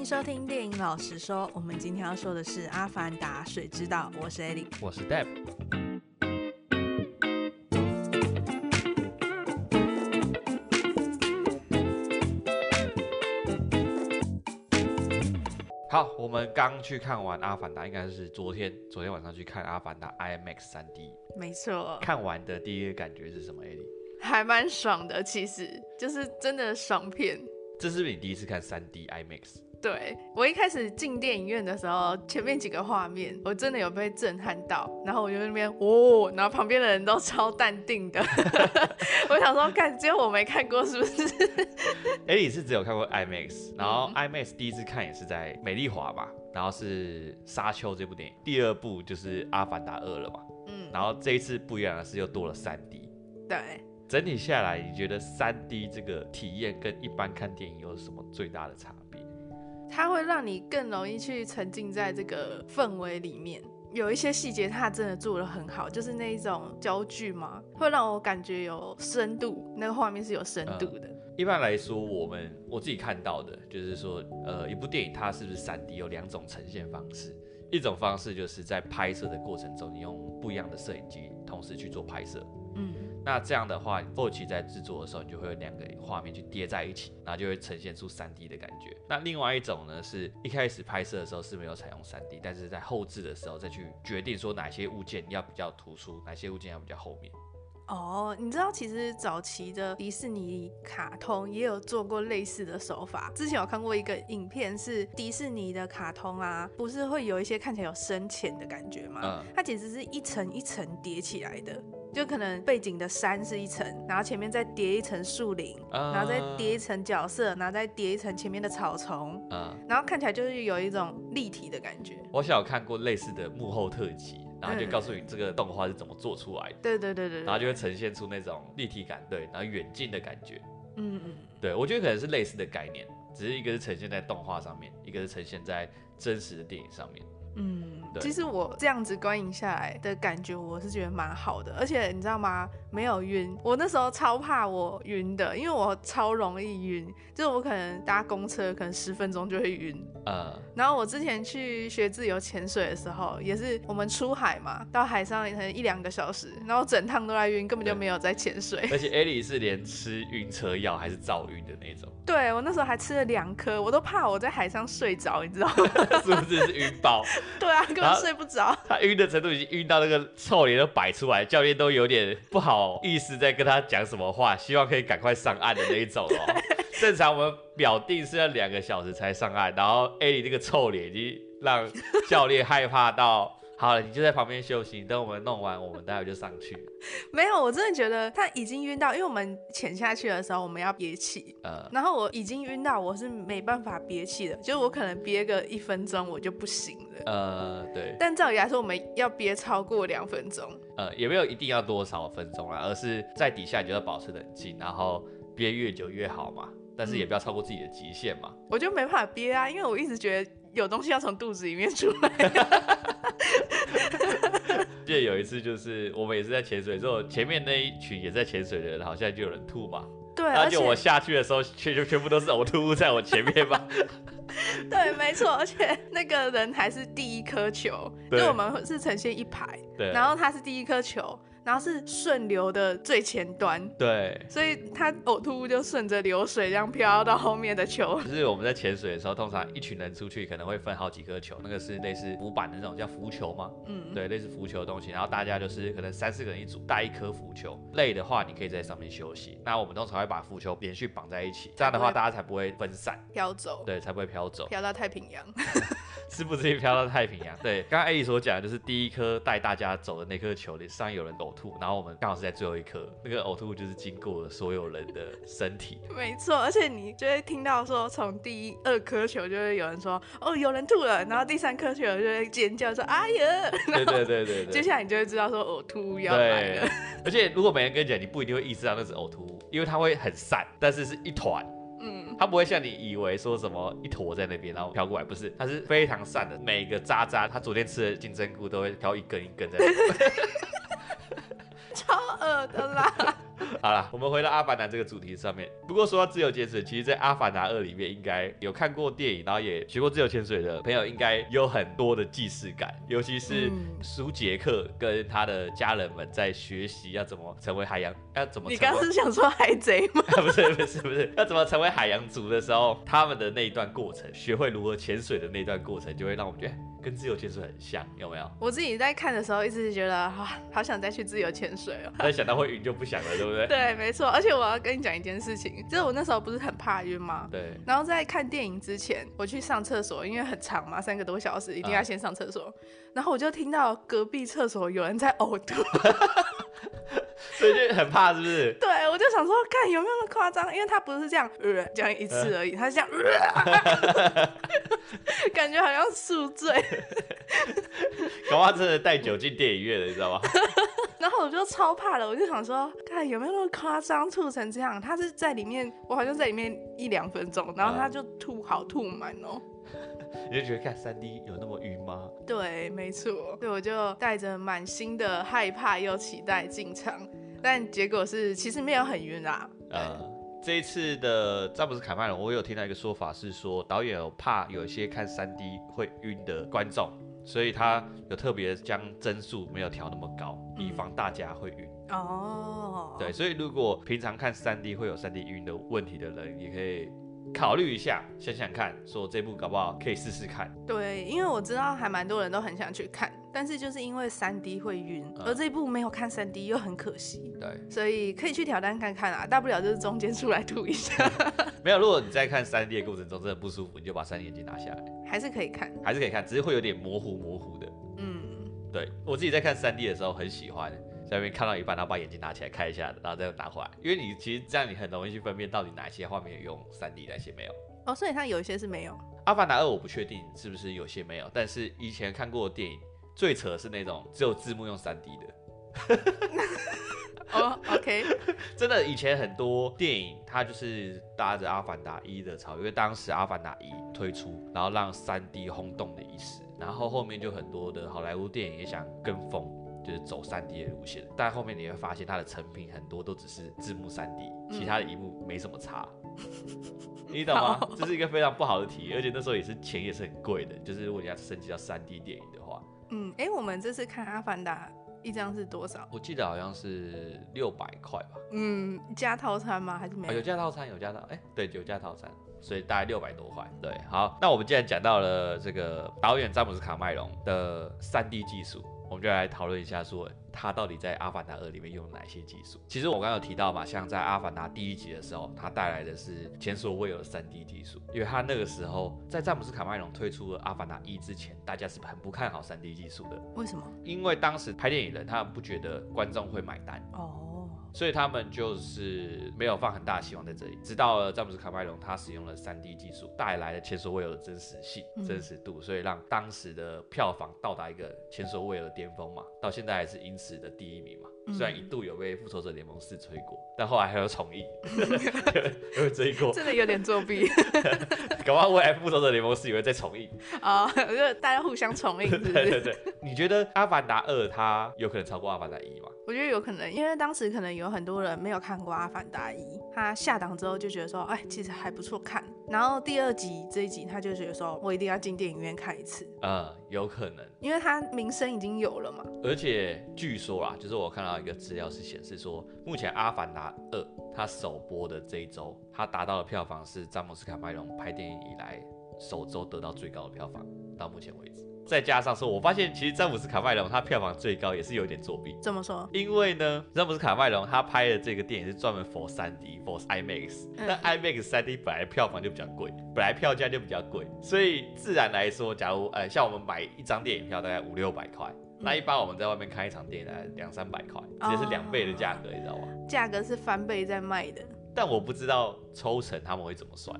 迎收听电影老实说，我们今天要说的是《阿凡达：水之道》，我是 Ellie，我是 Deb。好，我们刚去看完《阿凡达》，应该是昨天，昨天晚上去看《阿凡达》IMAX 3D。没错。看完的第一个感觉是什么，Ellie？还蛮爽的，其实就是真的爽片。这是不是你第一次看 3D IMAX？对，我一开始进电影院的时候，前面几个画面我真的有被震撼到，然后我就在那边哦，然后旁边的人都超淡定的，我想说，看只有我没看过是不是？哎，你是只有看过 IMAX，然后 IMAX 第一次看也是在美丽华吧，然后是《沙丘》这部电影，第二部就是《阿凡达二》了嘛，嗯，然后这一次不一样的是又多了 3D，对。整体下来，你觉得 3D 这个体验跟一般看电影有什么最大的差别？它会让你更容易去沉浸在这个氛围里面，有一些细节它真的做的很好，就是那一种焦距嘛，会让我感觉有深度，那个画面是有深度的。嗯，一般来说，我们我自己看到的就是说，呃，一部电影它是不是三 D 有两种呈现方式，一种方式就是在拍摄的过程中，你用不一样的摄影机同时去做拍摄，嗯。那这样的话，后期在制作的时候，你就会有两个画面去叠在一起，然后就会呈现出 3D 的感觉。那另外一种呢，是一开始拍摄的时候是没有采用 3D，但是在后置的时候再去决定说哪些物件要比较突出，哪些物件要比较后面。哦，你知道其实早期的迪士尼卡通也有做过类似的手法。之前有看过一个影片，是迪士尼的卡通啊，不是会有一些看起来有深浅的感觉吗？嗯，它其实是一层一层叠起来的。就可能背景的山是一层，然后前面再叠一层树林，嗯、然后再叠一层角色，然后再叠一层前面的草丛，嗯，然后看起来就是有一种立体的感觉。我小有看过类似的幕后特辑，然后就告诉你这个动画是怎么做出来的。对对对对。然后就会呈现出那种立体感，对，然后远近的感觉。嗯嗯。对，我觉得可能是类似的概念，只是一个是呈现在动画上面，一个是呈现在真实的电影上面。嗯，其实我这样子观影下来的感觉，我是觉得蛮好的，而且你知道吗？没有晕。我那时候超怕我晕的，因为我超容易晕，就是我可能搭公车，可能十分钟就会晕。呃，然后我之前去学自由潜水的时候，也是我们出海嘛，到海上可能一两个小时，然后整趟都在晕，根本就没有在潜水。而且艾莉是连吃晕车药还是躁晕的那种。对，我那时候还吃了两颗，我都怕我在海上睡着，你知道吗？是不是是晕爆？对啊，根本睡不着。他晕的程度已经晕到那个臭脸都摆出来，教练都有点不好意思在跟他讲什么话，希望可以赶快上岸的那一种哦。正常我们表定是要两个小时才上岸，然后艾莉这个臭脸已经让教练害怕到。好了，你就在旁边休息，等我们弄完，我们待会就上去。没有，我真的觉得他已经晕到，因为我们潜下去的时候我们要憋气，呃，然后我已经晕到，我是没办法憋气的，就是我可能憋个一分钟我就不行了。呃，对。但照理来说，我们要憋超过两分钟。呃，也没有一定要多少分钟啦，而是在底下你就要保持冷静，然后憋越久越好嘛，但是也不要超过自己的极限嘛。我就没办法憋啊，因为我一直觉得有东西要从肚子里面出来。记得有一次，就是我们也是在潜水之后，前面那一群也在潜水的人，好像就有人吐嘛。对，而且我下去的时候，全就全部都是呕吐物在我前面嘛。对，没错，而且那个人还是第一颗球，就我们是呈现一排，对，然后他是第一颗球。然后是顺流的最前端，对，所以它呕吐物就顺着流水这样飘到后面的球。就是我们在潜水的时候，通常一群人出去可能会分好几颗球，那个是类似浮板的那种叫浮球吗？嗯，对，类似浮球的东西。然后大家就是可能三四个人一组带一颗浮球，累的话你可以在上面休息。那我们通常会把浮球连续绑在一起，这样的话大家才不会分散飘走，对，才不会飘走，飘到太平洋。是不是飘到太平洋？对，刚刚艾莉所讲的就是第一颗带大家走的那颗球，上有人呕吐，然后我们刚好是在最后一颗，那个呕吐就是经过了所有人的身体。没错，而且你就会听到说，从第一二颗球就会有人说，哦，有人吐了，然后第三颗球就会尖叫说，哎呀，对对对对对，接下来你就会知道说呕吐物要来了。而且如果没人跟你讲，你不一定会意识到那是呕吐物，因为它会很散，但是是一团。嗯，它不会像你以为说什么一坨在那边，然后飘过来，不是，它是非常散的，每个渣渣，他昨天吃的金针菇都会飘一根一根在。超恶的啦！好了，我们回到《阿凡达》这个主题上面。不过说到自由潜水，其实，在《阿凡达二》里面，应该有看过电影，然后也学过自由潜水的朋友，应该有很多的既视感。尤其是舒杰克跟他的家人们在学习要怎么成为海洋，要怎么？你刚刚是想说海贼吗？不是不是不是，要怎么成为海洋族的时候，他们的那一段过程，学会如何潜水的那段过程，就会让我们觉得。跟自由潜水很像，有没有？我自己在看的时候，一直觉得啊，好想再去自由潜水哦。但想到会晕就不想了，对不对？对，没错。而且我要跟你讲一件事情，就是我那时候不是很怕晕吗？对。然后在看电影之前，我去上厕所，因为很长嘛，三个多小时，一定要先上厕所。嗯。然后我就听到隔壁厕所有人在呕吐。所以就很怕，是不是？对，我就想说，看有没有那么夸张？因为他不是这样，呃，这样一次而已，他是这样，呃、感觉好像宿醉。搞不好真的带酒进电影院了，你知道吗？然后我就超怕了，我就想说，看有没有那么夸张，吐成这样？他是在里面，我好像在里面一两分钟，然后他就吐好吐满哦。你就觉得看三 D 有那么晕吗？对，没错。所以我就带着满心的害怕又期待进场，但结果是其实没有很晕啦。呃，这一次的詹姆斯卡麦隆，我有听到一个说法是说，导演有怕有一些看三 D 会晕的观众，所以他有特别将帧数没有调那么高，以防大家会晕。哦、嗯。对，所以如果平常看三 D 会有三 D 晕的问题的人，也可以。考虑一下，想想看，说这部搞不好可以试试看。对，因为我知道还蛮多人都很想去看，但是就是因为三 D 会晕，嗯，而这一部没有看三 D 又很可惜。对，所以可以去挑战看看啊，大不了就是中间出来吐一下。没有，如果你在看三 D 的过程中真的不舒服，你就把三 D 眼镜拿下来，还是可以看，还是可以看，只是会有点模糊模糊的。嗯，对，我自己在看三 D 的时候很喜欢。在那边看到一半，然后把眼睛拿起来看一下，然后再拿回来，因为你其实这样你很容易去分辨到底哪一些画面有用三 D，哪些没有。哦，所以它有一些是没有。阿凡达二我不确定是不是有些没有，但是以前看过的电影最扯的是那种只有字幕用三 D 的。哦、oh,，OK，真的以前很多电影它就是搭着阿凡达一的潮，因为当时阿凡达一推出，然后让三 D 轰动的一时，然后后面就很多的好莱坞电影也想跟风。就是走三 D 的路线，但后面你会发现它的成品很多都只是字幕三 D，其他的一幕没什么差，你懂吗？这是一个非常不好的体验，而且那时候也是钱也是很贵的，就是如果你要升级到三 D 电影的话，嗯，哎、欸，我们这次看《阿凡达》一张是多少？我记得好像是六百块吧。嗯，加套餐吗？还是没有？哦、有加套餐，有加套，哎、欸，对，有加套餐，所以大概六百多块。对，好，那我们既然讲到了这个导演詹姆斯卡麦隆的三 D 技术。我们就来讨论一下，说他到底在《阿凡达二》里面用了哪些技术？其实我刚刚有提到嘛，像在《阿凡达》第一集的时候，他带来的是前所未有的 3D 技术，因为他那个时候在詹姆斯卡麦隆推出了《阿凡达一》之前，大家是很不看好 3D 技术的。为什么？因为当时拍电影人他们不觉得观众会买单。哦。所以他们就是没有放很大的希望在这里，直到了詹姆斯卡麦隆他使用了 3D 技术，带来了前所未有的真实性、真实度，所以让当时的票房到达一个前所未有的巅峰嘛，到现在还是影史的第一名嘛。虽然一度有被复仇者联盟四吹过，但后来还有重映，有追过，真的有点作弊。搞不好未来复仇者联盟四也会再重映啊，就大家互相重映？对对对。你觉得阿凡达二它有可能超过阿凡达一吗？我觉得有可能，因为当时可能有很多人没有看过《阿凡达一》，他下档之后就觉得说，哎，其实还不错看。然后第二集这一集，他就觉得说我一定要进电影院看一次。嗯，有可能，因为他名声已经有了嘛。而且据说啦，就是我看到一个资料是显示说，目前《阿凡达二》它首播的这一周，它达到的票房是詹姆斯卡麦隆拍电影以来首周得到最高的票房，到目前为止。再加上说，我发现其实詹姆斯卡麦隆他票房最高也是有点作弊。怎么说？因为呢，詹姆斯卡麦隆他拍的这个电影是专门 for 3D for IMAX，那 IMAX 3D 本来票房就比较贵，本来票价就比较贵，所以自然来说，假如呃像我们买一张电影票大概五六百块，那一般我们在外面看一场电影大概两三百块，直接是两倍的价格，你知道吗？价格是翻倍在卖的。但我不知道抽成他们会怎么算。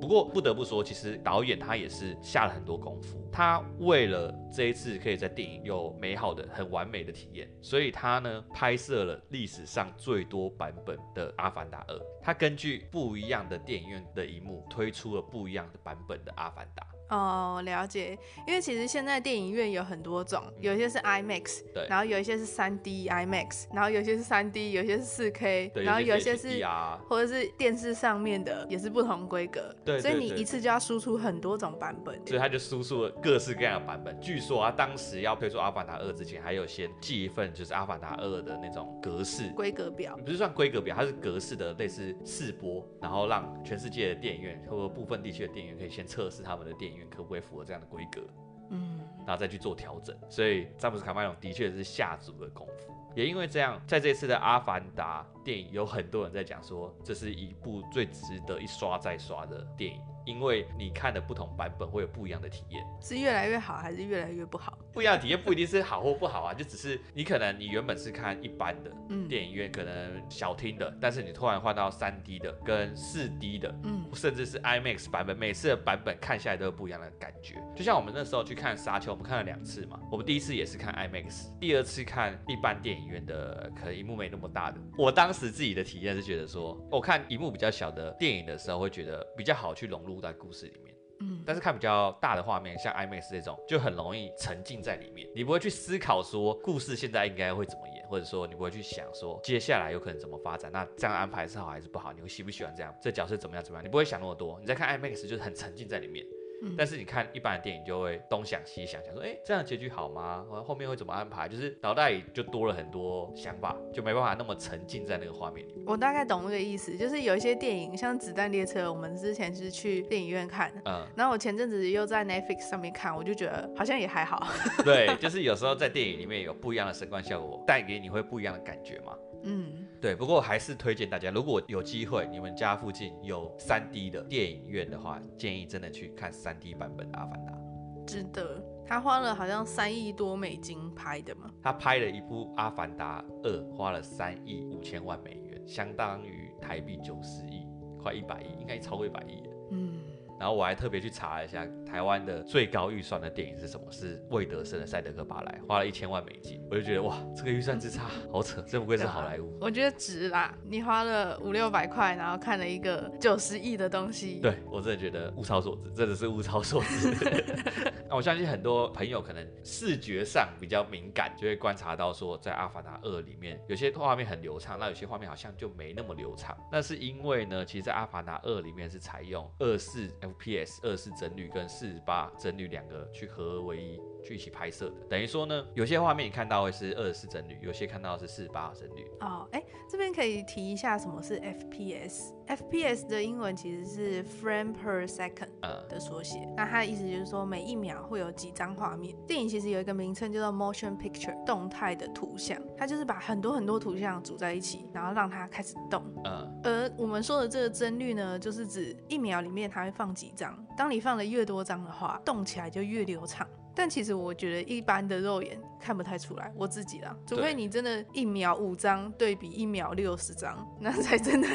不过不得不说，其实导演他也是下了很多功夫。他为了这一次可以在电影有美好的、很完美的体验，所以他呢拍摄了历史上最多版本的《阿凡达二》。他根据不一样的电影院的一幕推出了不一样的版本的《阿凡达》。哦，了解。因为其实现在电影院有很多种，有些是 IMAX，对，然后有一些是 3D IMAX，然后有些是 3D，有些是 4K，然后有些是或者是电视上面的也是不同规格，对，所以你一次就要输出很多种版本，所以他就输出了各式各样的版本。据说啊，当时要推出《阿凡达二》之前，还有先寄一份就是《阿凡达二》的那种格式规格表，不是算规格表，它是格式的类似试播，然后让全世界的电影院或者部分地区的电影院可以先测试他们的电影院可不可以符合这样的规格，嗯，然后再去做调整。所以詹姆斯卡麦隆的确是下足了功夫。也因为这样，在这次的《阿凡达》电影，有很多人在讲说，这是一部最值得一刷再刷的电影。因为你看的不同版本会有不一样的体验，是越来越好还是越来越不好？不一样的体验不一定是好或不好啊，就只是你可能你原本是看一般的电影院，可能小厅的，但是你突然换到三 D 的跟四 D 的，嗯，甚至是 IMAX 版本，每次的版本看下来都有不一样的感觉。就像我们那时候去看《沙丘》，我们看了两次嘛，我们第一次也是看 IMAX，第二次看一般电影院的，可能荧幕没那么大的。我当时自己的体验是觉得说，我看荧幕比较小的电影的时候，会觉得比较好去融入在故事里面。嗯，但是看比较大的画面，像 IMAX 这种，就很容易沉浸在里面。你不会去思考说故事现在应该会怎么演，或者说你不会去想说接下来有可能怎么发展。那这样安排是好还是不好？你会喜不喜欢这样？这角色怎么样怎么样？你不会想那么多。你在看 IMAX 就是很沉浸在里面。但是你看一般的电影就会东想西想，想说，哎、欸，这样结局好吗？后面会怎么安排？就是脑袋里就多了很多想法，就没办法那么沉浸在那个画面里面。我大概懂那个意思，就是有一些电影，像《子弹列车》，我们之前是去电影院看，嗯，然后我前阵子又在 Netflix 上面看，我就觉得好像也还好。对，就是有时候在电影里面有不一样的声光效果，带给你会不一样的感觉嘛。嗯，对，不过还是推荐大家，如果有机会，你们家附近有 3D 的电影院的话，建议真的去看 3D 版本的《阿凡达》。值得，他花了好像三亿多美金拍的嘛。他拍了一部《阿凡达二》，花了三亿五千万美元，相当于台币九十亿，快一百亿，应该超过一百亿。嗯。然后我还特别去查了一下，台湾的最高预算的电影是什么？是魏德森的《赛德克巴莱》，花了一千万美金。我就觉得哇，这个预算之差好扯，真不愧是好莱坞。我觉得值啦，你花了五六百块，然后看了一个九十亿的东西。对，我真的觉得物超所值，真的是物超所值。那我相信很多朋友可能视觉上比较敏感，就会观察到说，在《阿凡达二》里面有些画面很流畅，那有些画面好像就没那么流畅。那是因为呢，其实在《阿凡达二》里面是采用二四。FPS 二四帧率跟四十八帧率两个去合而为一，去一起拍摄的，等于说呢，有些画面你看到会是二十四帧率，有些看到是四十八帧率。哦，哎，这边可以提一下什么是 FPS。FPS 的英文其实是 frame per second 的缩写，嗯、那它的意思就是说每一秒会有几张画面。电影其实有一个名称叫做 motion picture，动态的图像，它就是把很多很多图像组在一起，然后让它开始动。嗯，而我们说的这个帧率呢，就是指一秒里面它会放几张，当你放的越多张的话，动起来就越流畅。但其实我觉得一般的肉眼看不太出来，我自己啦，除非你真的一秒五张对比一秒六十张，那才真的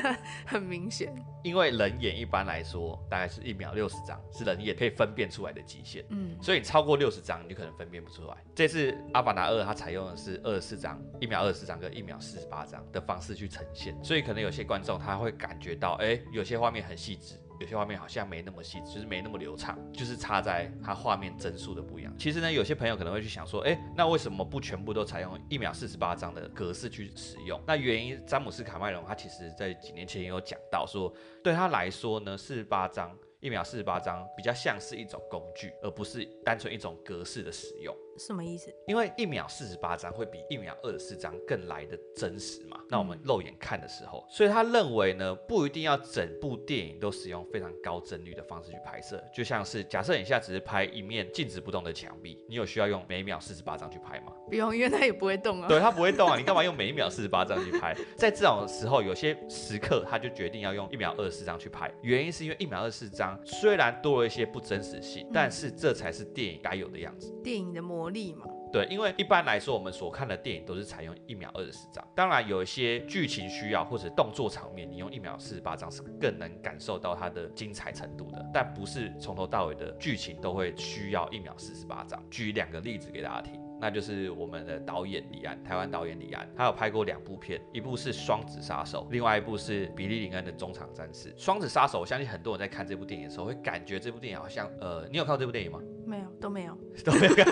很明显。因为人眼一般来说大概是一秒六十张，是人眼可以分辨出来的极限。嗯，所以你超过六十张，你就可能分辨不出来。这次《阿凡达二》它采用的是二十四张，一秒二十四张跟一秒四十八张的方式去呈现，所以可能有些观众他会感觉到，哎，有些画面很细致。有些画面好像没那么细，就是没那么流畅，就是差在它画面帧数的不一样。其实呢，有些朋友可能会去想说，哎，那为什么不全部都采用一秒四十八张的格式去使用？那原因，詹姆斯卡麦隆他其实在几年前也有讲到说，对他来说呢，四十八张，一秒四十八张比较像是一种工具，而不是单纯一种格式的使用。什么意思？因为一秒四十八张会比一秒二十四张更来的真实嘛。那我们肉眼看的时候，所以他认为呢，不一定要整部电影都使用非常高帧率的方式去拍摄。就像是假设你现在只是拍一面静止不动的墙壁，你有需要用每秒四十八张去拍吗？不用，因为它也不会动啊。对，它不会动啊，你干嘛用每一秒四十八张去拍？在这种时候，有些时刻他就决定要用一秒二十四张去拍，原因是因为一秒二十四张虽然多了一些不真实性，但是这才是电影该有的样子。电影的魔力嘛。对，因为一般来说，我们所看的电影都是采用一秒二十四张。当然，有一些剧情需要或者动作场面，你用一秒四十八张是更能感受到它的精彩程度的。但不是从头到尾的剧情都会需要一秒四十八张。举两个例子给大家听。那就是我们的导演李安，台湾导演李安，他有拍过两部片，一部是《双子杀手》，另外一部是比利林恩的《中场战事》。《双子杀手》，我相信很多人在看这部电影的时候，会感觉这部电影好像，呃，你有看过这部电影吗？没有，都没有，都没有看。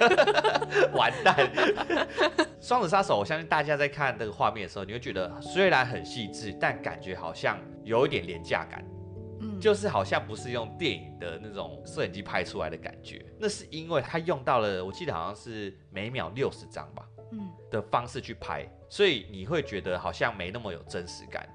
完蛋！《双子杀手》，我相信大家在看这个画面的时候，你会觉得虽然很细致，但感觉好像有一点廉价感。就是好像不是用电影的那种摄影机拍出来的感觉，那是因为它用到了，我记得好像是每秒六十张吧，嗯，的方式去拍，所以你会觉得好像没那么有真实感。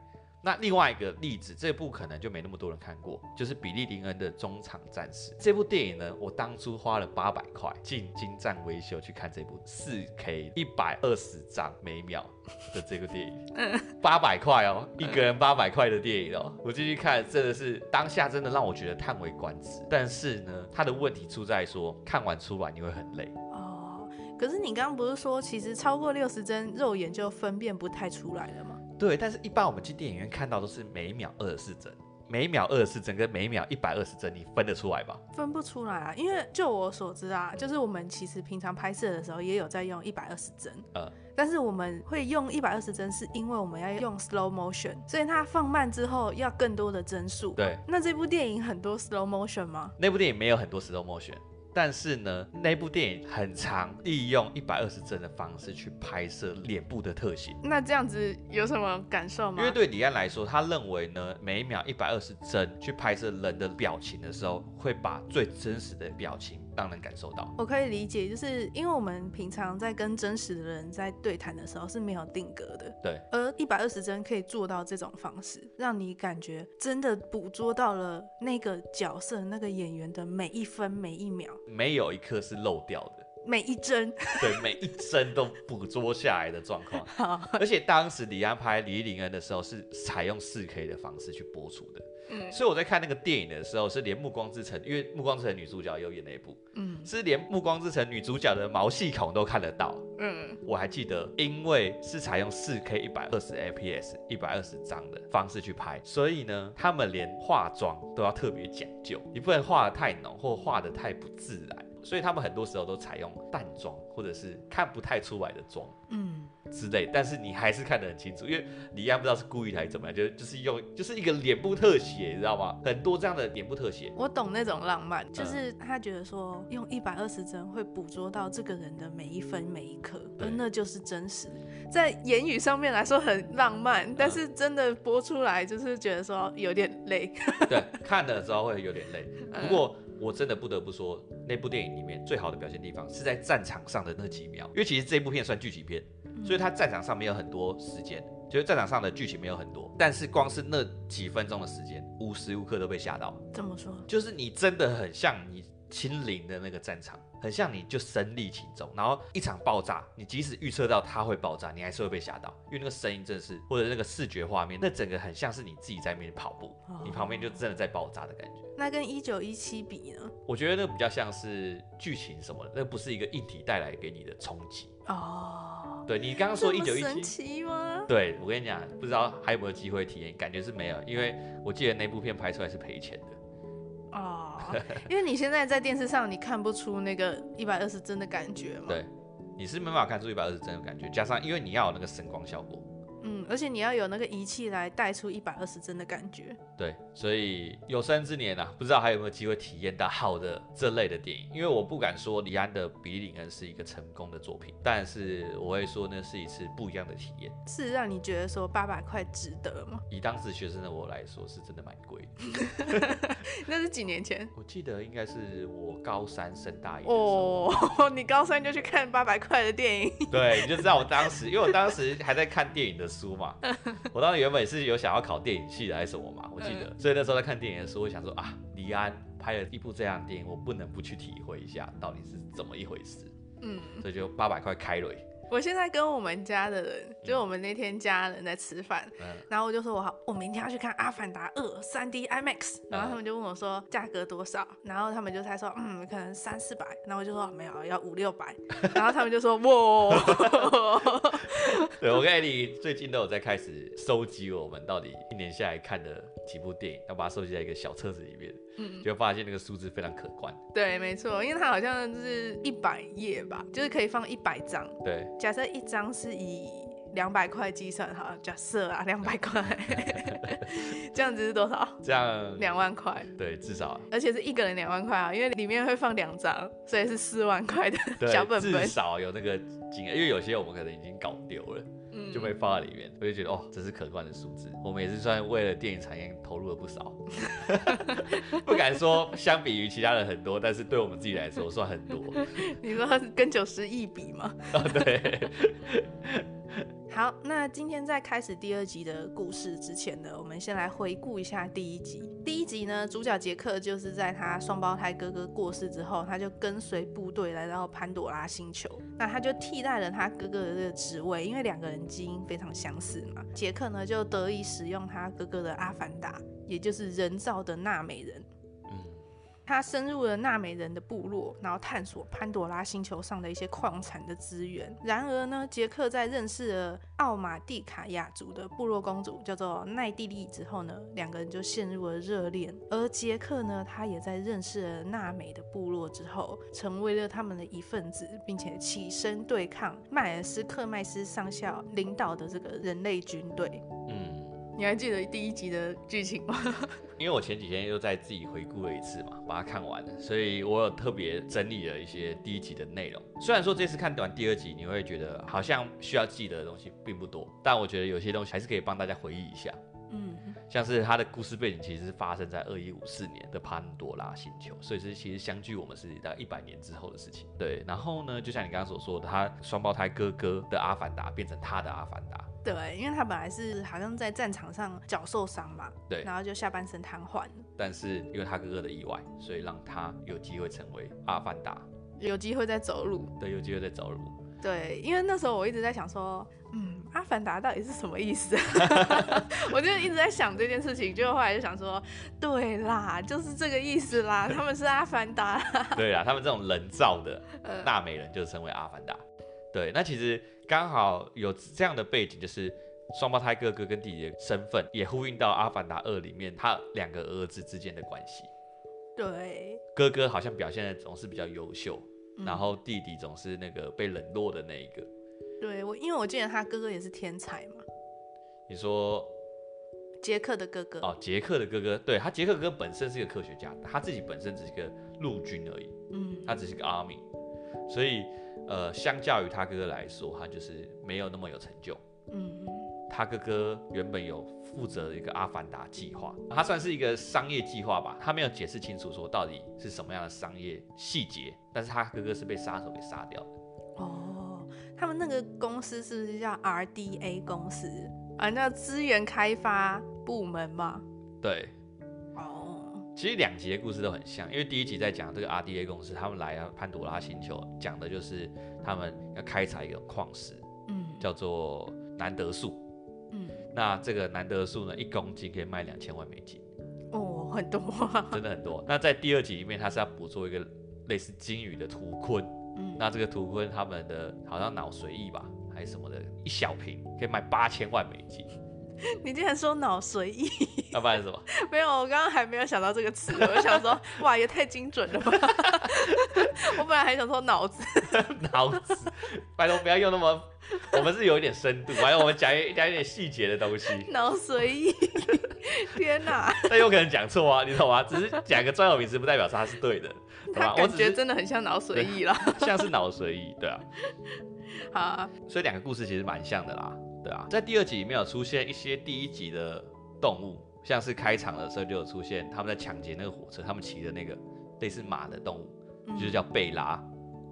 那另外一个例子，这部可能就没那么多人看过，就是比利林恩的《中场战士》这部电影呢。我当初花了八百块进金站维修去看这部四 K 一百二十张每秒的这个电影，八百块哦，一个人八百块的电影哦，我进去看真的是当下真的让我觉得叹为观止。但是呢，它的问题出在说看完出来你会很累哦。可是你刚刚不是说其实超过六十帧肉眼就分辨不太出来了吗？对，但是一般我们去电影院看到都是每秒二十四帧，每秒二十四帧跟每秒一百二十帧，你分得出来吧？分不出来啊，因为就我所知啊，就是我们其实平常拍摄的时候也有在用一百二十帧，呃，但是我们会用一百二十帧是因为我们要用 slow motion，所以它放慢之后要更多的帧数。对，那这部电影很多 slow motion 吗？那部电影没有很多 slow motion。但是呢，那部电影很长利用一百二十帧的方式去拍摄脸部的特写。那这样子有什么感受吗？因为对李安来说，他认为呢，每一秒一百二十帧去拍摄人的表情的时候，会把最真实的表情。让人感受到，我可以理解，就是因为我们平常在跟真实的人在对谈的时候是没有定格的，对。而一百二十帧可以做到这种方式，让你感觉真的捕捉到了那个角色、那个演员的每一分每一秒，没有一刻是漏掉的，每一帧，对，每一帧都捕捉下来的状况。而且当时李安拍《比利林恩》的时候是采用四 K 的方式去播出的。嗯，所以我在看那个电影的时候，是连《暮光之城》，因为《暮光之城》女主角有演那一部，嗯，是连《暮光之城》女主角的毛细孔都看得到。嗯，我还记得，因为是采用四 K 一百二十 FPS 一百二十张的方式去拍，所以呢，他们连化妆都要特别讲究，你不能化的太浓或化的太不自然，所以他们很多时候都采用淡妆或者是看不太出来的妆。嗯。之类，但是你还是看得很清楚，因为李安不知道是故意还是怎么样，就就是用就是一个脸部特写，你知道吗？很多这样的脸部特写。我懂那种浪漫，就是他觉得说用一百二十帧会捕捉到这个人的每一分每一刻，而那就是真实。在言语上面来说很浪漫，但是真的播出来就是觉得说有点累。对，看的时候会有点累。不过我真的不得不说，那部电影里面最好的表现地方是在战场上的那几秒，因为其实这部片算剧情片。所以他战场上没有很多时间，就是战场上的剧情没有很多，但是光是那几分钟的时间，无时无刻都被吓到。怎么说？就是你真的很像你亲临的那个战场，很像你就身历其中，然后一场爆炸，你即使预测到它会爆炸，你还是会被吓到，因为那个声音真的是，或者那个视觉画面，那整个很像是你自己在那边跑步，你旁边就真的在爆炸的感觉。那跟一九一七比呢？我觉得那比较像是剧情什么的，那不是一个硬体带来给你的冲击。哦。对，你刚刚说一九一七，神奇吗？对，我跟你讲，不知道还有没有机会体验，感觉是没有，因为我记得那部片拍出来是赔钱的。哦，因为你现在在电视上你看不出那个一百二十帧的感觉嘛？对，你是没办法看出一百二十帧的感觉，加上因为你要有那个声光效果。嗯，而且你要有那个仪器来带出一百二十帧的感觉。对，所以有生之年啊，不知道还有没有机会体验到好的这类的电影。因为我不敢说李安的《比利林恩》是一个成功的作品，但是我会说那是一次不一样的体验。是让你觉得说八百块值得吗？以当时学生的我来说，是真的蛮贵的。那是几年前？我记得应该是我高三升大一哦，你高三就去看八百块的电影？对，你就知道我当时，因为我当时还在看电影的。书嘛，我当时原本也是有想要考电影系的还是什么嘛，我记得，所以那时候在看电影的时候，我想说啊，李安拍了一部这样的电影，我不能不去体会一下到底是怎么一回事。嗯，所以就八百块开瑞，我现在跟我们家的人，就我们那天家人在吃饭，嗯、然后我就说我好，我明天要去看《阿凡达二》三 D IMAX，然后他们就问我说价格多少，然后他们就猜说嗯可能三四百，然后我就说没有要五六百，然后他们就说哇，对，我跟你最近都有在开始收集我们到底一年下来看的几部电影，要把它收集在一个小册子里面。嗯，就发现那个数字非常可观。对，没错，因为它好像是一百页吧，就是可以放一百张。对，假设一张是以两百块计算，哈，假设啊，两百块，这样子是多少？这样两万块。对，至少。而且是一个人两万块啊，因为里面会放两张，所以是四万块的小本本。至少有那个金额，因为有些我们可能已经搞丢了。就被放在里面，我就觉得哦，这是可观的数字。我们也是算为了电影产业投入了不少 不敢说相比于其他人很多，但是对我们自己来说算很多。你说他是跟九十亿比吗？哦，对。好，那今天在开始第二集的故事之前呢，我们先来回顾一下第一集。第一集呢，主角杰克就是在他双胞胎哥哥过世之后，他就跟随部队来到潘朵拉星球。那他就替代了他哥哥的这个职位，因为两个人基因非常相似嘛。杰克呢就得以使用他哥哥的阿凡达，也就是人造的纳美人。他深入了纳美人的部落，然后探索潘朵拉星球上的一些矿产的资源。然而呢，杰克在认识了奥马蒂卡亚族的部落公主，叫做奈蒂莉之后呢，两个人就陷入了热恋。而杰克呢，他也在认识了纳美的部落之后，成为了他们的一份子，并且起身对抗迈尔斯克迈斯上校领导的这个人类军队。嗯。你还记得第一集的剧情吗？因为我前几天又在自己回顾了一次嘛，把它看完了，所以我有特别整理了一些第一集的内容。虽然说这次看完第二集，你会觉得好像需要记得的东西并不多，但我觉得有些东西还是可以帮大家回忆一下。嗯，像是它的故事背景其实是发生在二一五四年的潘多拉星球，所以是其实相距我们是大概一百年之后的事情。对，然后呢，就像你刚刚所说的，他双胞胎哥哥的阿凡达变成他的阿凡达。对，因为他本来是好像在战场上脚受伤嘛，对，然后就下半身瘫痪。但是因为他哥哥的意外，所以让他有机会成为阿凡达，有机会再走路。对，有机会再走路。对，因为那时候我一直在想说，嗯，阿凡达到底是什么意思？我就一直在想这件事情，就后来就想说，对啦，就是这个意思啦，他们是阿凡达。对啦，他们这种人造的纳美人就称为阿凡达。对，那其实。刚好有这样的背景，就是双胞胎哥哥跟弟弟的身份，也呼应到《阿凡达二》里面他两个儿子之间的关系。对，哥哥好像表现的总是比较优秀，嗯，然后弟弟总是那个被冷落的那一个。对，我因为我记得他哥哥也是天才嘛。你说杰克的哥哥？哦，杰克的哥哥，对，他杰克哥哥本身是一个科学家，他自己本身只是一个陆军而已，嗯，他只是个 army，所以。呃，相较于他哥哥来说，他就是没有那么有成就。嗯，他哥哥原本有负责一个阿凡达计划，他算是一个商业计划吧，他没有解释清楚说到底是什么样的商业细节，但是他哥哥是被杀手给杀掉的。哦，他们那个公司是不是叫 RDA 公司啊？那资源开发部门嘛？对。哦其实两集的故事都很像，因为第一集在讲这个 RDA 公司，他们来啊潘朵拉星球，讲的就是他们要开采一个矿石，嗯，叫做南德树，嗯，那这个南德树呢，一公斤可以卖两千万美金，哦，很多，真的很多。那在第二集里面，他是要捕捉一个类似鲸鱼的图鲲，嗯，那这个图坤他们的好像脑髓液吧，还是什么的，一小瓶可以卖八千万美金。你竟然说脑髓液？要不然什么？没有，我刚刚还没有想到这个词。我就想说，哇，也太精准了吧！我本来还想说脑子，脑子，拜托不要用那么，我们是有一点深度，反正我们讲一讲一点细节的东西。脑髓液，天哪！那有可能讲错啊，你懂吗？只是讲个专有名词，不代表它是对的。他感觉真的很像脑髓液啦，像是脑髓液，对啊。好啊，所以两个故事其实蛮像的啦。对啊，在第二集里面有出现一些第一集的动物，像是开场的时候就有出现他们在抢劫那个火车，他们骑的那个类似马的动物，嗯、就是叫贝拉，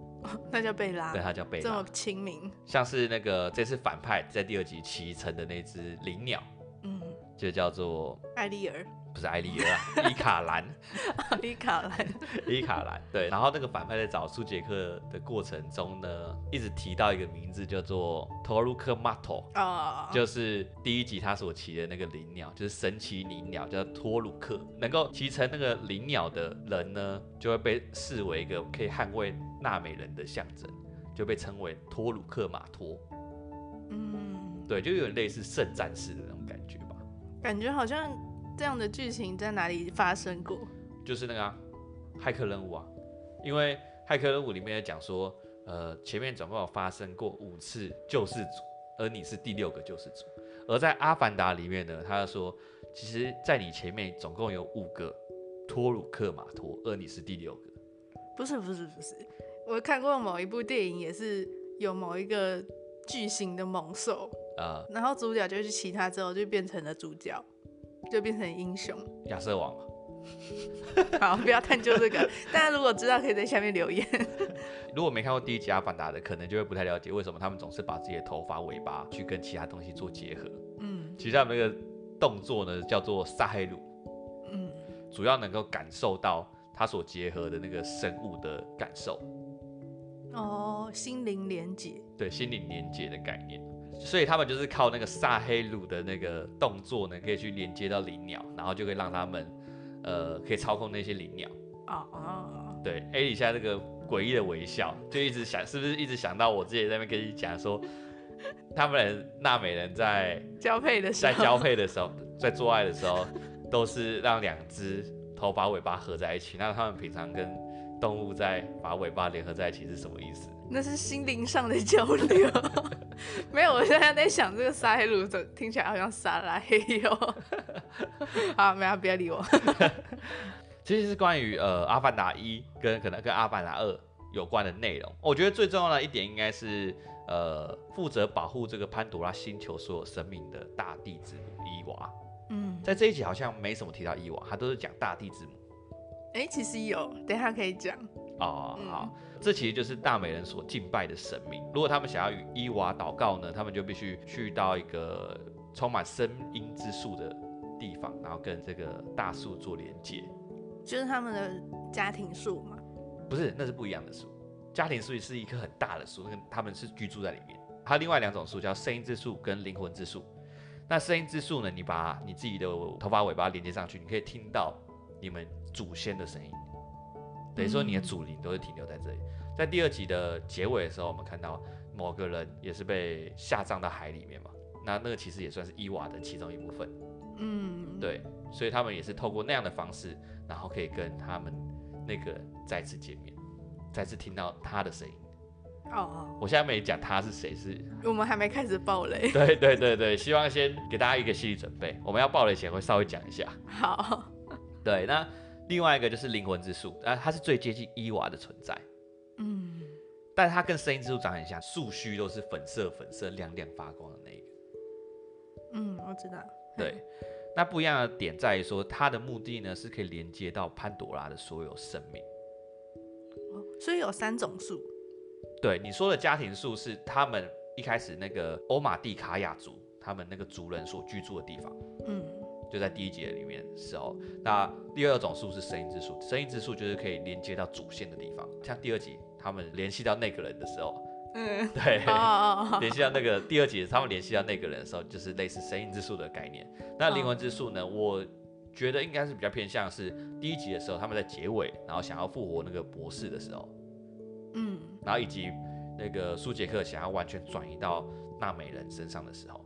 那叫贝拉，对，它叫贝拉，这么亲民。像是那个这次反派在第二集骑乘的那只灵鸟，嗯，就叫做艾丽儿，不是艾莉儿啊，伊卡兰，伊卡兰，伊卡兰，对。然后那个反派在找苏杰克的过程中呢，一直提到一个名字叫做托鲁克马托，啊，就是第一集他所骑的那个灵鸟，就是神奇灵鸟，叫托鲁克。能够骑乘那个灵鸟的人呢，就会被视为一个可以捍卫纳美人的象征，就被称为托鲁克马托。嗯，对，就有点类似圣战士的那种感觉吧。感觉好像。这样的剧情在哪里发生过？就是那个啊，骇客任务啊，因为骇客任务里面讲说，呃，前面总共有发生过五次救世主，而你是第六个救世主。而在阿凡达里面呢，他就说，其实，在你前面总共有五个托鲁克马托，而你是第六个。不是不是不是，我看过某一部电影，也是有某一个巨型的猛兽啊，然后主角就去骑它之后，就变成了主角。就变成英雄，亚瑟王。好，不要探究这个。大家如果知道，可以在下面留言。如果没看过第一集《阿凡达》的，可能就会不太了解为什么他们总是把自己的头发、尾巴去跟其他东西做结合。嗯，其实他们那个动作呢，叫做萨黑鲁。嗯，主要能够感受到他所结合的那个生物的感受。哦，心灵连结。对，心灵连接的概念。所以他们就是靠那个萨黑鲁的那个动作呢，可以去连接到灵鸟，然后就可以让他们，呃，可以操控那些灵鸟。啊啊！对，，A 里现在这个诡异的微笑，就一直想，是不是一直想到我之前在那边跟你讲说，他们纳美人在 交配的时候，在交配的时候，在做爱的时候，都是让两只头把尾巴合在一起。那他们平常跟动物在把尾巴联合在一起是什么意思？那是心灵上的交流。没有，我现在在想这个沙黑鲁，怎听起来好像沙拉黑哟。好，没有，不要理我。其实是关于呃《阿凡达一》跟可能跟《阿凡达二》有关的内容。我觉得最重要的一点应该是呃负责保护这个潘朵拉星球所有生命的大地之母伊娃。嗯，在这一集好像没什么提到伊娃，他都是讲大地之母。哎，其实有，等一下可以讲。哦，好，嗯、这其实就是大美人所敬拜的神明。如果他们想要与伊娃祷告呢，他们就必须去到一个充满声音之树的地方，然后跟这个大树做连接。就是他们的家庭树吗？不是，那是不一样的树。家庭树是一棵很大的树，那个他们是居住在里面。还有另外两种树叫声音之树跟灵魂之树。那声音之树呢，你把你自己的头发尾巴连接上去，你可以听到你们祖先的声音。等于说你的祖灵都是停留在这里。在第二集的结尾的时候，我们看到某个人也是被下葬到海里面嘛。那那个其实也算是伊娃的其中一部分。嗯，对，所以他们也是透过那样的方式，然后可以跟他们那个再次见面，再次听到他的声音。哦哦，我现在没讲他是谁，是我们还没开始爆雷。对对对对，希望先给大家一个心理准备。我们要爆雷前会稍微讲一下。好，对，那。另外一个就是灵魂之树，啊，它是最接近伊娃的存在，嗯，但它跟声音之树长很像，树须都是粉色、粉色、亮亮发光的那个，嗯，我知道，对，那不一样的点在于说，它的目的呢是可以连接到潘朵拉的所有生命，哦，所以有三种树，对，你说的家庭树是他们一开始那个欧马蒂卡雅族，他们那个族人所居住的地方，嗯。就在第一节里面的时候，那第二种树是声音之树，声音之树就是可以连接到主线的地方。像第二集他们联系到那个人的时候，嗯，对，联系到那个第二集他们联系到那个人的时候，就是类似声音之树的概念。那灵魂之树呢？我觉得应该是比较偏向是第一集的时候他们在结尾，然后想要复活那个博士的时候，嗯，然后以及那个苏杰克想要完全转移到纳美人身上的时候。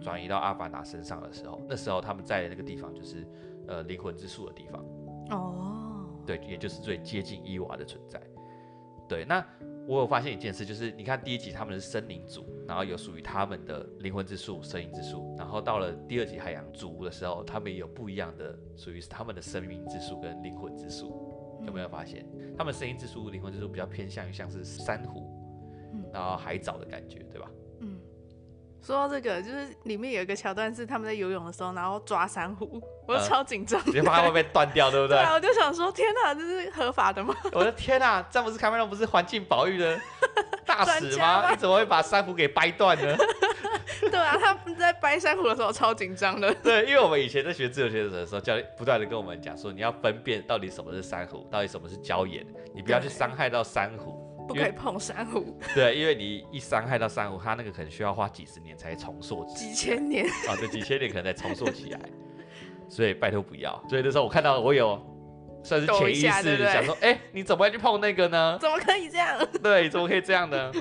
转移到阿凡达身上的时候，那时候他们在的那个地方就是，呃，灵魂之树的地方。哦，对，也就是最接近伊娃的存在。对，那我有发现一件事，就是你看第一集他们是森林族，然后有属于他们的灵魂之树、声音之树，然后到了第二集海洋族的时候，他们也有不一样的属于他们的生命之树跟灵魂之树，有没有发现？他们声音之树、灵魂之树比较偏向于像是珊瑚，然后海藻的感觉，对吧？说到这个，就是里面有一个桥段是他们在游泳的时候，然后抓珊瑚，我就超紧张，直接怕它会被断掉，对不对？对啊，我就想说，天哪，这是合法的吗？我的天哪，詹姆斯卡梅隆不是环境保育的 大使吗？你怎么会把珊瑚给掰断呢？对啊，他们在掰珊瑚的时候超紧张的。对，因为我们以前在学自由学的时候，教练不断的跟我们讲说，你要分辨到底什么是珊瑚，到底什么是礁岩，你不要去伤害到珊瑚，不可以碰珊瑚。对，因为你一伤害到珊瑚，它那个可能需要花几十年才重塑，几千年啊，对，几千年可能才重塑起来，所以拜托不要。所以那时候我看到我有算是潜意识想说，哎、欸，你怎么会去碰那个呢？怎么可以这样？对，怎么可以这样呢？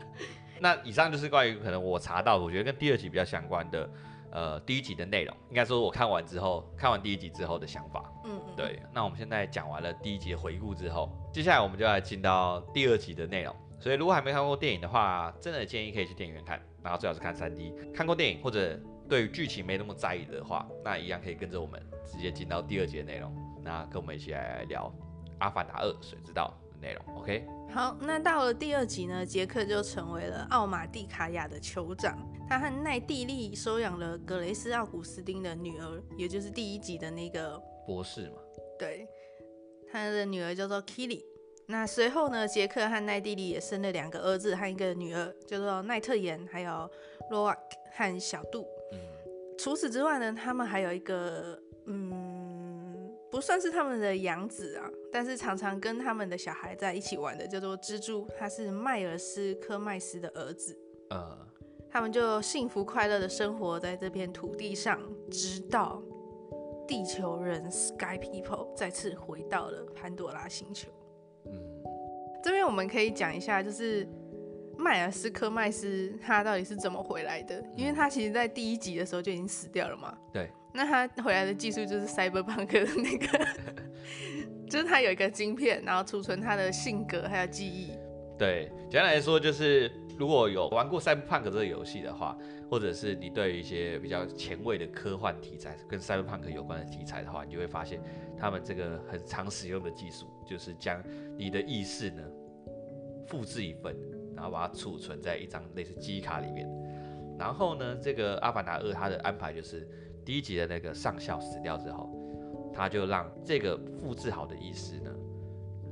那以上就是关于可能我查到，我觉得跟第二集比较相关的，呃，第一集的内容，应该说我看完之后，看完第一集之后的想法。嗯，对。那我们现在讲完了第一集的回顾之后，接下来我们就来进到第二集的内容。所以如果还没看过电影的话，真的建议可以去电影院看，然后最好是看 3D。看过电影或者对于剧情没那么在意的话，那一样可以跟着我们直接进到第二集的内容，那跟我们一起来聊《阿凡达二：水之道》的内容。OK。好，那到了第二集呢，杰克就成为了奥马蒂卡亚的酋长。他和奈蒂利收养了格雷斯奥古斯丁的女儿，也就是第一集的那个博士嘛。对，他的女儿叫做 Kili。那随后呢，杰克和奈蒂利也生了两个儿子和一个女儿，叫做奈特岩，还有罗瓦克和小杜。嗯。除此之外呢，他们还有一个，嗯。不算是他们的养子啊，但是常常跟他们的小孩在一起玩的叫做蜘蛛，他是迈尔斯科迈斯的儿子。呃，他们就幸福快乐的生活在这片土地上，直到地球人 Sky People 再次回到了潘多拉星球。嗯，这边我们可以讲一下，就是迈尔斯科迈斯他到底是怎么回来的，因为他其实在第一集的时候就已经死掉了嘛。对。那他回来的技术就是 Cyberpunk 的那个，就是他有一个晶片，然后储存他的性格还有记忆。对，简单来说就是，如果有玩过 Cyberpunk 这个游戏的话，或者是你对于一些比较前卫的科幻题材跟 Cyberpunk 有关的题材的话，你就会发现他们这个很常使用的技术，就是将你的意识呢复制一份，然后把它储存在一张类似记忆卡里面。然后呢，这个阿凡达二它的安排就是。第一集的那个上校死掉之后，他就让这个复制好的意识呢，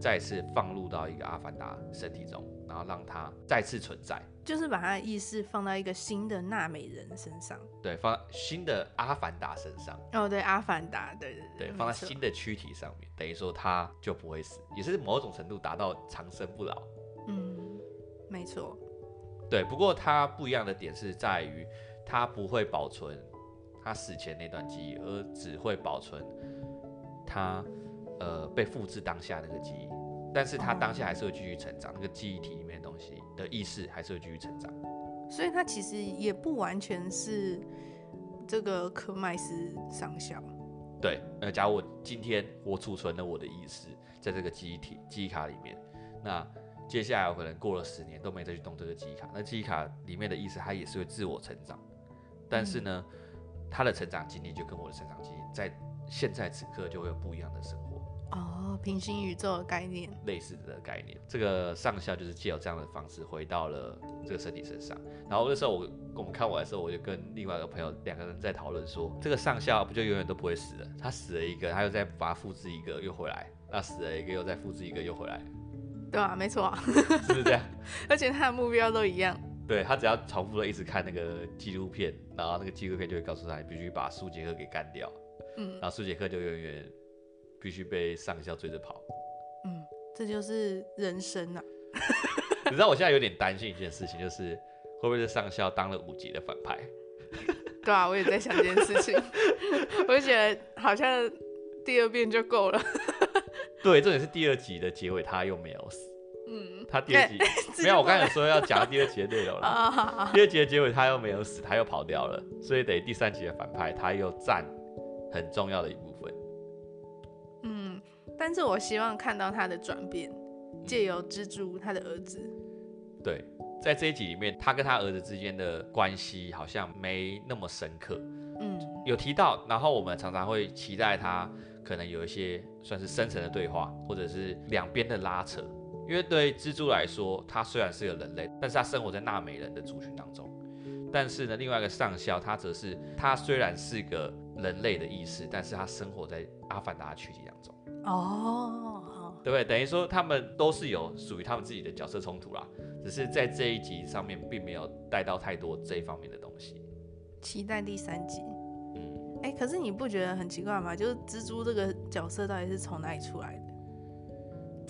再次放入到一个阿凡达身体中，然后让他再次存在，就是把他的意识放到一个新的纳美人身上，对，放新的阿凡达身上。哦，对，阿凡达，对对对，对，放在新的躯体上面，等于说他就不会死，也是某种程度达到长生不老。嗯，没错。对，不过它不一样的点是在于，它不会保存。他死前那段记忆，而只会保存他呃被复制当下那个记忆，但是他当下还是会继续成长，那个记忆体里面的东西的意识还是会继续成长。所以他其实也不完全是这个科迈斯上校。对，呃，假如我今天我储存了我的意识在这个记忆体记忆卡里面，那接下来我可能过了十年都没再去动这个记忆卡，那记忆卡里面的意识它也是会自我成长，但是呢，嗯他的成长经历就跟我的成长经历，在现在此刻就会有不一样的生活哦，平行宇宙的概念，类似的概念。这个上校就是借由这样的方式回到了这个身体身上。然后那时候我我们看完的时候，我就跟另外一个朋友两个人在讨论说，这个上校不就永远都不会死了？他死了一个，他又再把它复制一个又回来，那死了一个又再复制一个又回来，对啊，没错啊，是不是这样？而且他的目标都一样。对，他只要重复的一直看那个纪录片，然后那个纪录片就会告诉他，你必须把苏杰克给干掉。嗯，然后苏杰克就永远必须被上校追着跑。嗯，这就是人生啊。你知道我现在有点担心一件事情，就是会不会是上校当了五级的反派？对啊，我也在想这件事情。我就觉得好像第二遍就够了。对，重点是第二集的结尾，他又没有死。嗯，他第二集 没有，我刚才说要讲第二集的内容了。第二集的结尾他又没有死，他又跑掉了，所以等于第三集的反派他又占很重要的一部分。嗯，但是我希望看到他的转变，借由蜘蛛他的儿子。对，在这一集里面，他跟他儿子之间的关系好像没那么深刻。嗯，有提到，然后我们常常会期待他可能有一些算是深层的对话，或者是两边的拉扯。因为对蜘蛛来说，他虽然是个人类，但是他生活在纳美人的族群当中。但是呢，另外一个上校，他则是他虽然是个人类的意识，但是他生活在阿凡达的躯体当中。哦，对不对？等于说他们都是有属于他们自己的角色冲突啦，只是在这一集上面并没有带到太多这一方面的东西。期待第三集。嗯，哎、可是你不觉得很奇怪吗？就是蜘蛛这个角色到底是从哪里出来的？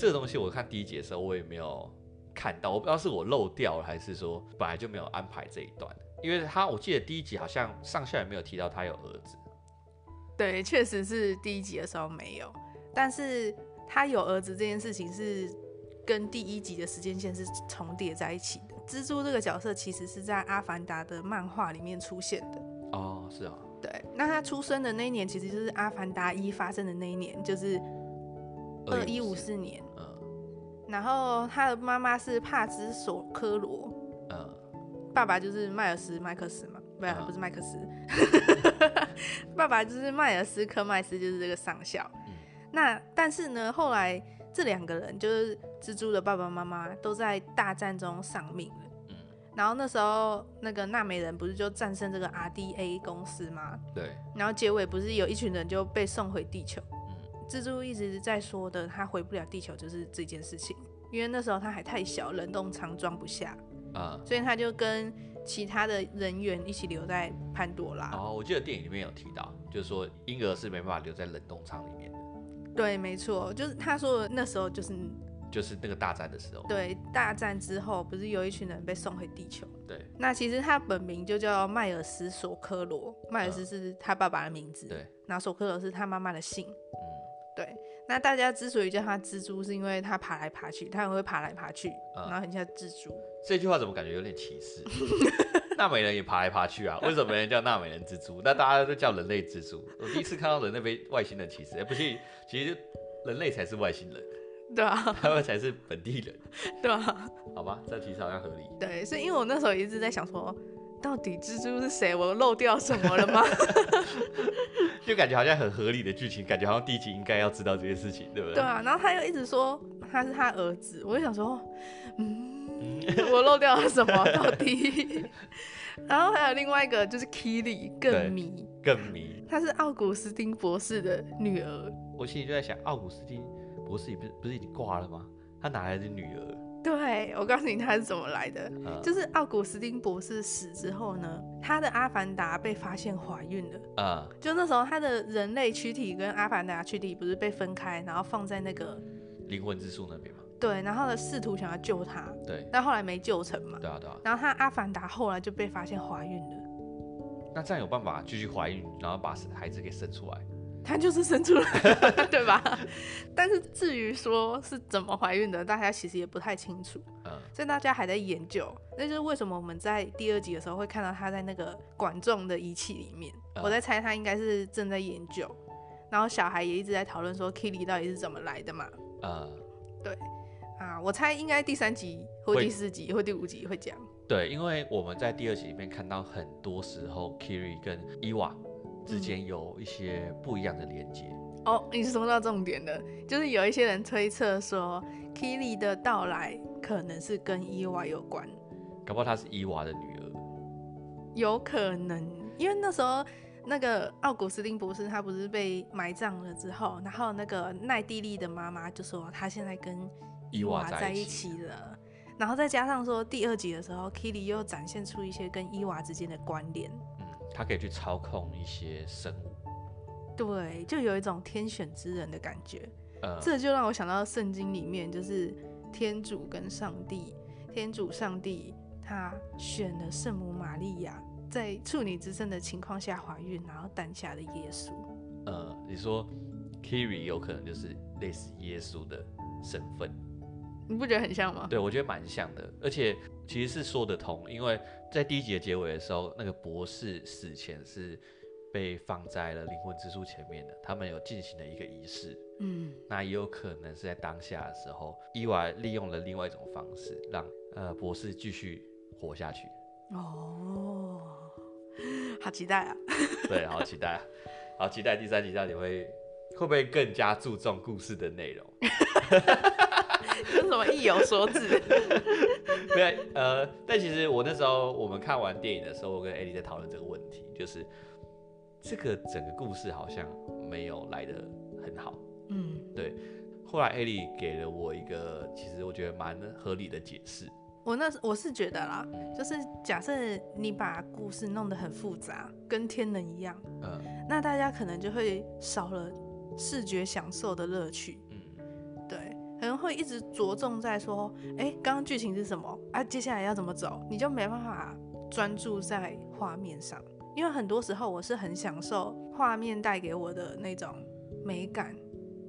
这个东西我看第一集的时候我也没有看到，我不知道是我漏掉了，还是说本来就没有安排这一段。因为他我记得第一集好像上下也没有提到他有儿子。对，确实是第一集的时候没有，但是他有儿子这件事情是跟第一集的时间线是重叠在一起的。蜘蛛这个角色其实是在《阿凡达》的漫画里面出现的。哦，是啊。对，那他出生的那一年其实就是《阿凡达一》发生的那一年，就是二一五四年。嗯。然后他的妈妈是帕兹索科罗。嗯。爸爸就是迈尔斯麦克斯嘛，不是、嗯、不是麦克斯，爸爸就是迈尔斯科麦斯，就是这个上校。嗯、那但是呢，后来这两个人就是蜘蛛的爸爸妈妈都在大战中丧命了。嗯、然后那时候那个纳美人不是就战胜这个 RDA 公司吗？对。然后结尾不是有一群人就被送回地球？嗯、蜘蛛一直在说的，他回不了地球就是这件事情，因为那时候他还太小，冷冻舱装不下。嗯，所以他就跟其他的人员一起留在潘多拉。哦，我记得电影里面有提到，就是说婴儿是没办法留在冷冻舱里面的。对，没错，就是他说的那时候就是就是那个大战的时候。对，大战之后不是有一群人被送回地球？对。那其实他本名就叫迈尔斯索科罗，迈尔斯是他爸爸的名字。嗯、对。然后索科罗是他妈妈的姓。嗯。对。那大家之所以叫它蜘蛛，是因为它爬来爬去，它很会爬来爬去，嗯、然后很像蜘蛛。这句话怎么感觉有点歧视？纳美人也爬来爬去啊，为什么没人叫纳美人蜘蛛？那大家都叫人类蜘蛛。我第一次看到人类被外星人歧视，哎、欸，不是，其实人类才是外星人，对啊，他们才是本地人，对啊，好吧，这其实好像合理。对，所以因为我那时候一直在想说，到底蜘蛛是谁？我漏掉什么了吗？就感觉好像很合理的剧情，感觉好像第一集应该要知道这件事情，对不对？对啊，然后他又一直说他是他儿子，我就想说，嗯，我漏掉了什么 到底？然后还有另外一个就是 Kili 更迷，更迷，她是奥古斯丁博士的女儿。我心里就在想，奥古斯丁博士不是不是已经挂了吗？他哪来的女儿？对，我告诉你他是怎么来的，嗯、就是奥古斯丁博士死之后呢，他的阿凡达被发现怀孕了。啊、嗯，就那时候他的人类躯体跟阿凡达躯体不是被分开，然后放在那个灵魂之树那边吗？对，然后呢试图想要救他，对，但后来没救成嘛。对啊，对啊。然后他阿凡达后来就被发现怀孕了。那这样有办法继续怀孕，然后把孩子给生出来？他就是生出来了，对吧？但是至于说是怎么怀孕的，大家其实也不太清楚。嗯，所以大家还在研究。那就是为什么我们在第二集的时候会看到他在那个管状的仪器里面。嗯、我在猜他应该是正在研究。然后小孩也一直在讨论说 Kili 到底是怎么来的嘛。嗯，对。啊，我猜应该第三集或第四集或第五集会讲。对，因为我们在第二集里面看到很多时候 Kiri 跟伊娃。之间有一些不一样的连接、嗯、哦，你说到重点了，就是有一些人推测说，Kili 的到来可能是跟伊娃有关，搞不好她是伊娃的女儿，有可能，因为那时候那个奥古斯丁博士他不是被埋葬了之后，然后那个奈蒂莉的妈妈就说他现在跟伊娃在一起了，然后再加上说第二集的时候，Kili 又展现出一些跟伊娃之间的关联。他可以去操控一些生物，对，就有一种天选之人的感觉。呃，这就让我想到圣经里面，就是天主跟上帝，天主上帝他选了圣母玛利亚，在处女之身的情况下怀孕，然后诞下了耶稣。呃，你说 Kiri 有可能就是类似耶稣的身份，你不觉得很像吗？对，我觉得蛮像的，而且其实是说得通，因为。在第一集的结尾的时候，那个博士死前是被放在了灵魂之书前面的，他们有进行了一个仪式。嗯，那也有可能是在当下的时候，伊娃利用了另外一种方式，让呃博士继续活下去。哦，好期待啊！对，好期待，好期待第三集到底会会不会更加注重故事的内容？有什么意有所指？对，呃，但其实我那时候我们看完电影的时候，我跟艾莉在讨论这个问题，就是这个整个故事好像没有来的很好。嗯，对。后来艾莉给了我一个其实我觉得蛮合理的解释。我那我是觉得啦，就是假设你把故事弄得很复杂，跟天能一样，嗯，那大家可能就会少了视觉享受的乐趣。可能会一直着重在说，哎、欸，刚刚剧情是什么啊？接下来要怎么走？你就没办法专注在画面上，因为很多时候我是很享受画面带给我的那种美感，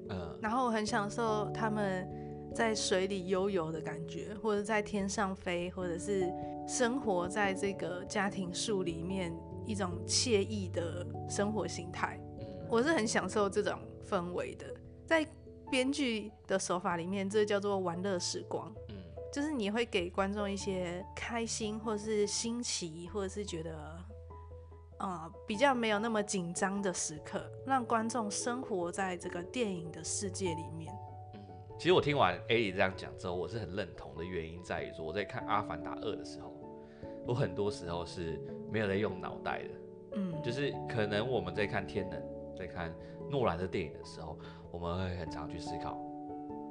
嗯，然后我很享受他们。在水里悠游的感觉，或者在天上飞，或者是生活在这个家庭树里面，一种惬意的生活形态，我是很享受这种氛围的。在编剧的手法里面，这叫做玩乐时光，嗯。就是你会给观众一些开心，或者是新奇，或者是觉得，啊、呃，比较没有那么紧张的时刻，让观众生活在这个电影的世界里面。嗯。其实我听完 A 这样讲之后，我是很认同的原因在于说，我在看《阿凡达二》的时候，我很多时候是没有在用脑袋的，嗯，就是可能我们在看《天能》、在看诺兰的电影的时候，我们会很常去思考，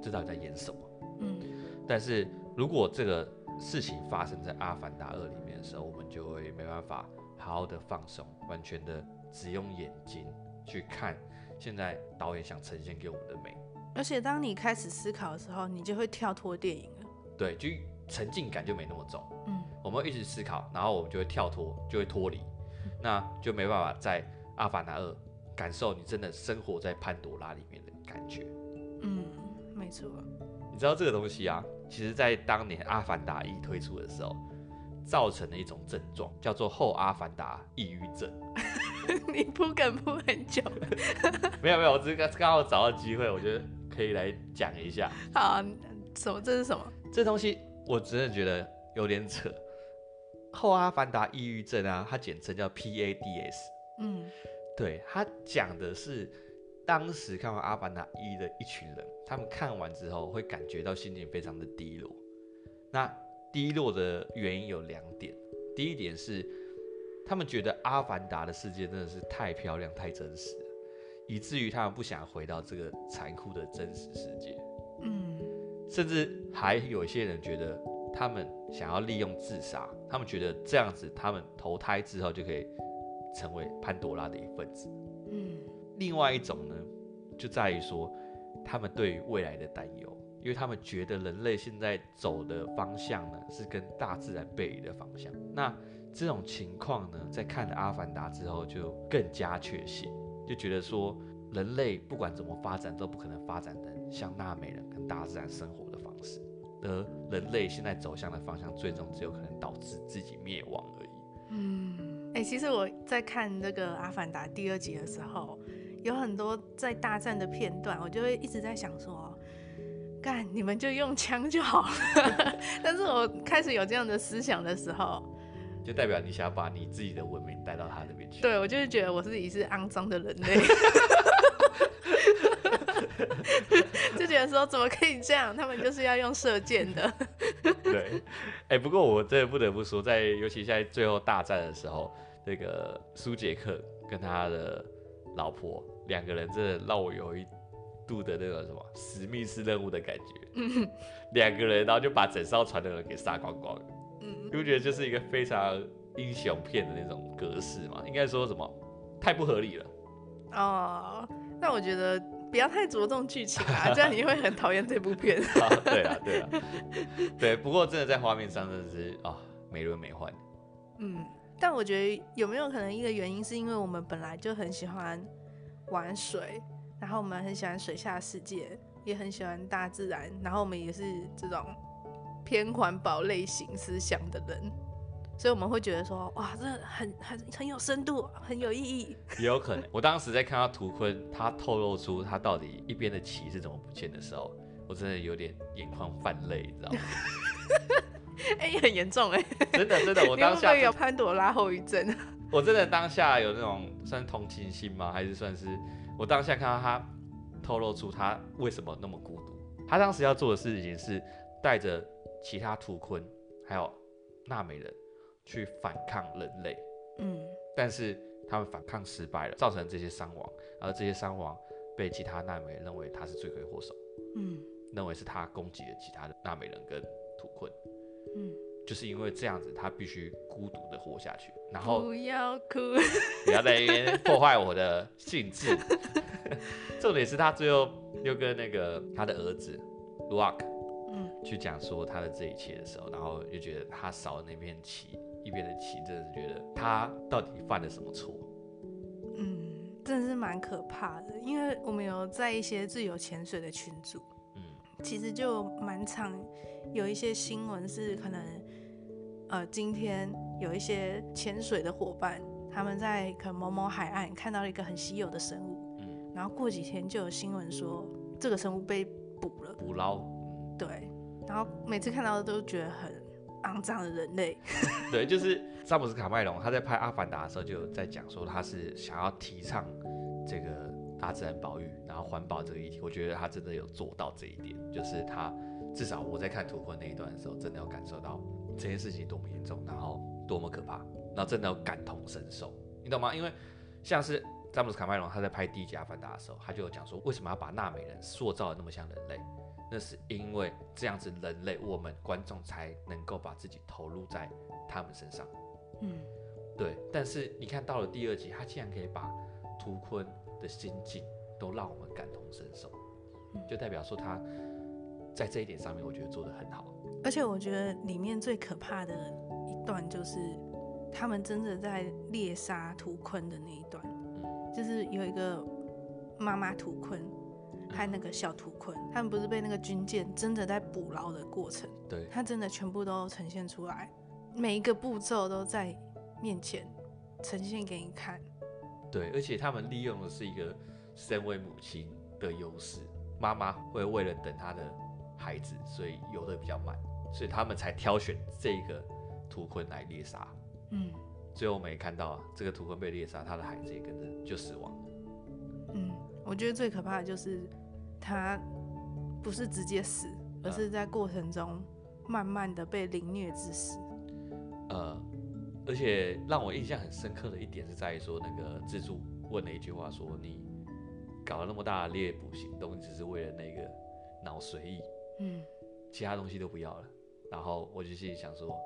这到底在演什么，嗯，但是如果这个事情发生在《阿凡达二》里面的时候，我们就会没办法好好的放松，完全的只用眼睛去看现在导演想呈现给我们的美。而且当你开始思考的时候，你就会跳脱电影了。对，就沉浸感就没那么重。嗯，我们会一直思考，然后我们就会跳脱，就会脱离，嗯，那就没办法在《阿凡达二》感受你真的生活在潘多拉里面的感觉。嗯，没错。你知道这个东西啊，其实在当年《阿凡达一》推出的时候，造成了一种症状，叫做后阿凡达抑郁症。你铺梗铺很久。没有没有，我只是刚刚好找到机会，我觉得。可以来讲一下。好啊，什么？这是什么？这东西我真的觉得有点扯。后阿凡达抑郁症啊，它简称叫 PADS。嗯，对，它讲的是当时看完《阿凡达一》的一群人，他们看完之后会感觉到心情非常的低落。那低落的原因有两点，第一点是他们觉得阿凡达的世界真的是太漂亮、太真实了。以至于他们不想回到这个残酷的真实世界，嗯，甚至还有一些人觉得他们想要利用自杀，他们觉得这样子他们投胎之后就可以成为潘多拉的一份子，嗯。另外一种呢，就在于说他们对于未来的担忧，因为他们觉得人类现在走的方向呢是跟大自然背离的方向。那这种情况呢，在看了《阿凡达》之后就更加确信。就觉得说，人类不管怎么发展，都不可能发展成像纳美人跟大自然生活的方式，而人类现在走向的方向，最终只有可能导致自己灭亡而已。嗯，哎、其实我在看这个《阿凡达》第二集的时候，有很多在大战的片段，我就会一直在想说，干，你们就用枪就好了。但是我开始有这样的思想的时候。就代表你想要把你自己的文明带到他那边去。对，我就是觉得我自己是肮脏的人类，就觉得说怎么可以这样？他们就是要用射箭的。对，哎、欸，不过我真的不得不说，在尤其在最后大战的时候，那个苏杰克跟他的老婆两个人真的让我有一度的那个什么史密斯任务的感觉。嗯，两个人然后就把整艘船的人给杀光光。你不觉得就是一个非常英雄片的那种格式吗？应该说什么太不合理了。哦，那我觉得不要太着重剧情啊，这样你会很讨厌这部片。啊，对啊，对啊，对。不过真的在画面上真的是啊，美轮美奂。嗯，但我觉得有没有可能一个原因是因为我们本来就很喜欢玩水，然后我们很喜欢水下世界，也很喜欢大自然，然后我们也是这种。偏环保类型思想的人，所以我们会觉得说，哇，这很很很有深度，很有意义。也有可能，我当时在看到图坤他透露出他到底一边的旗是怎么不见的时候，我真的有点眼眶泛泪，你知道吗？哎、欸，很严重哎，真的真的，我 当下有潘朵拉后遗症。我真的当下有那种算同情心吗？还是算是我当下看到他透露出他为什么那么孤独？他当时要做的事情是带着。其他图坤还有纳美人去反抗人类，嗯，但是他们反抗失败了，造成这些伤亡，而这些伤亡被其他纳美人认为他是罪魁祸首，嗯，认为是他攻击了其他的纳美人跟图坤，嗯，就是因为这样子，他必须孤独的活下去。然后不要哭，不要在那边破坏我的兴致。重点是他最后又跟那个他的儿子嗯，去讲说他的这一切的时候，然后又觉得他少了那片棋，一边的旗，真的是觉得他到底犯了什么错？嗯，真的是蛮可怕的，因为我们有在一些自由潜水的群组，嗯，其实就蛮常有一些新闻是可能，呃，今天有一些潜水的伙伴，他们在可能某某海岸看到了一个很稀有的生物，嗯，然后过几天就有新闻说这个生物被捕了，捕捞，对，然后每次看到都觉得很肮脏的人类，对，就是。詹姆斯卡麦隆他在拍《阿凡达》的时候就有在讲说，他是想要提倡这个大自然保育，然后环保这个议题。我觉得他真的有做到这一点，就是他至少我在看图坤那一段的时候，真的有感受到这件事情多么严重，然后多么可怕，那真的有感同身受，你懂吗？因为像是詹姆斯卡麦隆他在拍第一集《阿凡达》的时候，他就有讲说，为什么要把纳美人塑造的那么像人类？那是因为这样子人类我们观众才能够把自己投入在他们身上。嗯，对，但是你看到了第二集，他竟然可以把图坤的心境都让我们感同身受，就代表说他在这一点上面，我觉得做得很好。而且我觉得里面最可怕的一段就是他们真的在猎杀图坤的那一段，嗯，就是有一个妈妈图坤和那个小图坤，他们不是被那个军舰真的在捕捞的过程，对，他真的全部都呈现出来。每一个步骤都在面前呈现给你看，对，而且他们利用的是一个身为母亲的优势，妈妈会为了等她的孩子，所以游得比较慢，所以他们才挑选这个图坤来猎杀。嗯，最后我们也看到这个图坤被猎杀，他的孩子也跟着就死亡。嗯，我觉得最可怕的就是他不是直接死，而是在过程中慢慢的被凌虐致死。呃，而且让我印象很深刻的一点是在于说，那个自助问了一句话，说你搞了那么大的猎捕行动，你只是为了那个脑髓液，嗯，其他东西都不要了。然后我就心里想说，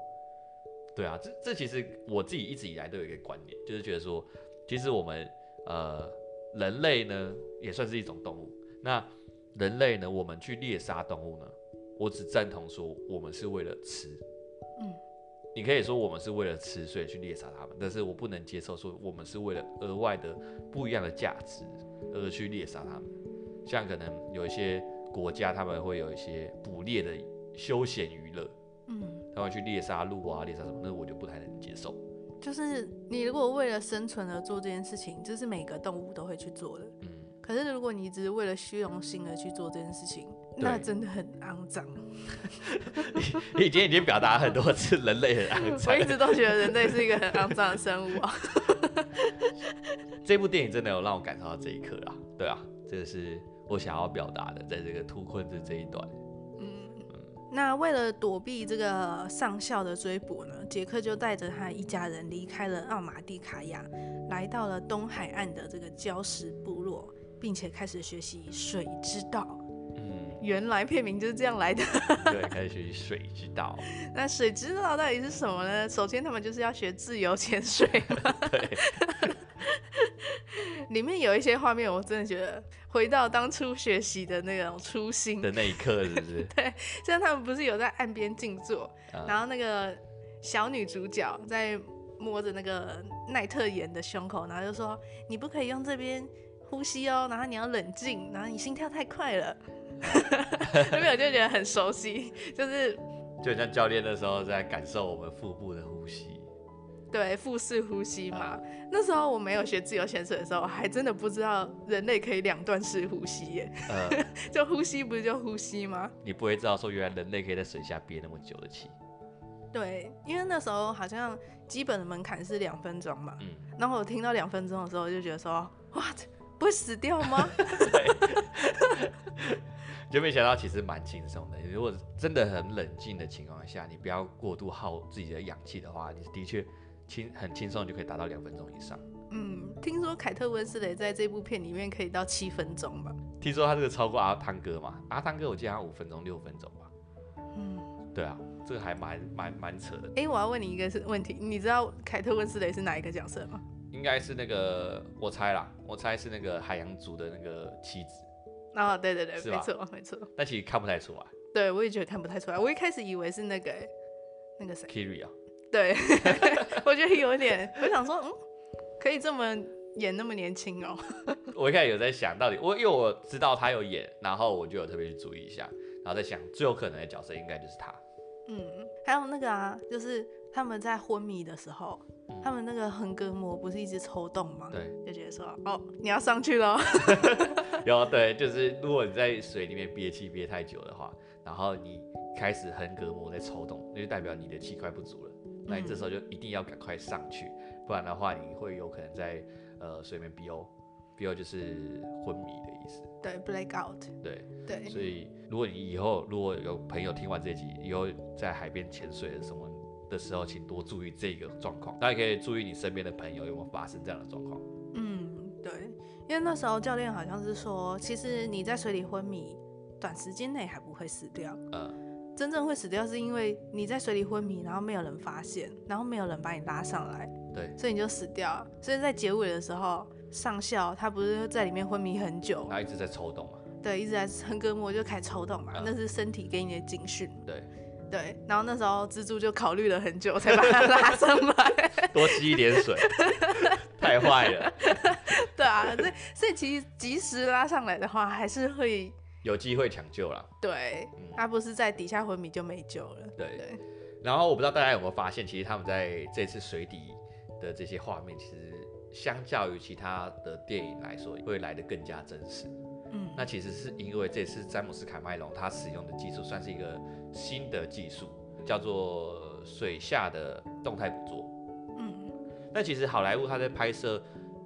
对啊，这这其实我自己一直以来都有一个观念，就是觉得说，其实我们呃人类呢也算是一种动物。那人类呢，我们去猎杀动物呢，我只赞同说我们是为了吃，嗯。你可以说我们是为了吃，所以去猎杀它们，但是我不能接受说我们是为了额外的不一样的价值而去猎杀它们。像可能有一些国家他们会有一些捕猎的休闲娱乐，嗯，他们去猎杀鹿啊，猎杀什么，那我就不太能接受。就是你如果为了生存而做这件事情，这是每个动物都会去做的，嗯。可是如果你只是为了虚荣心而去做这件事情，那真的很肮脏。你今天已经表达很多次，人类很肮脏。我一直都觉得人类是一个很肮脏的生物啊。这部电影真的有让我感受到这一刻啊，对啊，这个是我想要表达的，在这个图坤的这一段。嗯，那为了躲避这个上校的追捕呢，杰克就带着他一家人离开了奥马蒂卡亚，来到了东海岸的这个礁石部落，并且开始学习水之道。原来片名就是这样来的。对，开始学习水之道。那水之道到底是什么呢？首先，他们就是要学自由潜水。对。里面有一些画面，我真的觉得回到当初学习的那种初心的那一刻，是不是？对。像他们不是有在岸边静坐，嗯，然后那个小女主角在摸着那个奈特岩的胸口，然后就说：“你不可以用这边呼吸哦，然后你要冷静，然后你心跳太快了。”有没有就觉得很熟悉？就是就像教练的时候在感受我们腹部的呼吸，对，腹式呼吸嘛。那时候我没有学自由潜水的时候，还真的不知道人类可以两段式呼吸耶。呃，就呼吸不是就呼吸吗？你不会知道说原来人类可以在水下憋那么久的气。对，因为那时候好像基本的门槛是两分钟嘛。嗯。然后我听到两分钟的时候，我就觉得说，哇，不会死掉吗？对。就没想到其实蛮轻松的。如果真的很冷静的情况下，你不要过度耗自己的氧气的话，你的确轻很轻松就可以达到两分钟以上。嗯，听说凯特温斯雷在这部片里面可以到七分钟吧？听说他这个超过阿汤哥嘛？阿汤哥我记得他五分钟六分钟吧？嗯，对啊。这个还蛮蛮蛮扯的。哎、欸，我要问你一个是问题，你知道凯特温斯雷是哪一个角色吗？应该是那个，我猜啦，我猜是那个海洋族的那个妻子。哦，对对对，没错没错。但其实看不太出来。对，我也觉得看不太出来。我一开始以为是那个那个谁，Kiri 啊。对，我觉得有点，我想说，嗯，可以这么演那么年轻哦。我一开始有在想到底，我因为我知道他有演，然后我就有特别去注意一下，然后在想最有可能的角色应该就是他。嗯，还有那个啊，就是他们在昏迷的时候。他们那个横膈膜不是一直抽动吗？对，就觉得说，哦，你要上去了。有，对，就是如果你在水里面憋气憋太久的话，然后你开始横膈膜在抽动，那就代表你的气快不足了。嗯、那你这时候就一定要赶快上去，不然的话你会有可能在呃水面 BO，BO 就是昏迷的意思。对，black out。对对。所以如果你以后如果有朋友听完这集，以后在海边潜水的什么。的时候，请多注意这个状况。大家可以注意你身边的朋友有没有发生这样的状况。嗯，对，因为那时候教练好像是说，其实你在水里昏迷，短时间内还不会死掉。嗯，真正会死掉是因为你在水里昏迷，然后没有人发现，然后没有人把你拉上来，对，所以你就死掉了。所以在结尾的时候，上校他不是在里面昏迷很久，然后一直在抽动嘛？对，一直在横膈膜就开始抽动嘛，嗯，那是身体给你的警讯。对。对，然后那时候蜘蛛就考虑了很久，才把它拉上来。多吸一点水，太坏了。对啊，所以所以其实及时拉上来的话，还是会有机会抢救了。对，他、嗯、不是在底下昏迷就没救了。对对。然后我不知道大家有没有发现，其实他们在这次水底的这些画面，其实相较于其他的电影来说，会来得更加真实。嗯，那其实是因为这次詹姆斯卡麦隆他使用的技术算是一个新的技术，叫做水下的动态捕捉。嗯，那其实好莱坞他在拍摄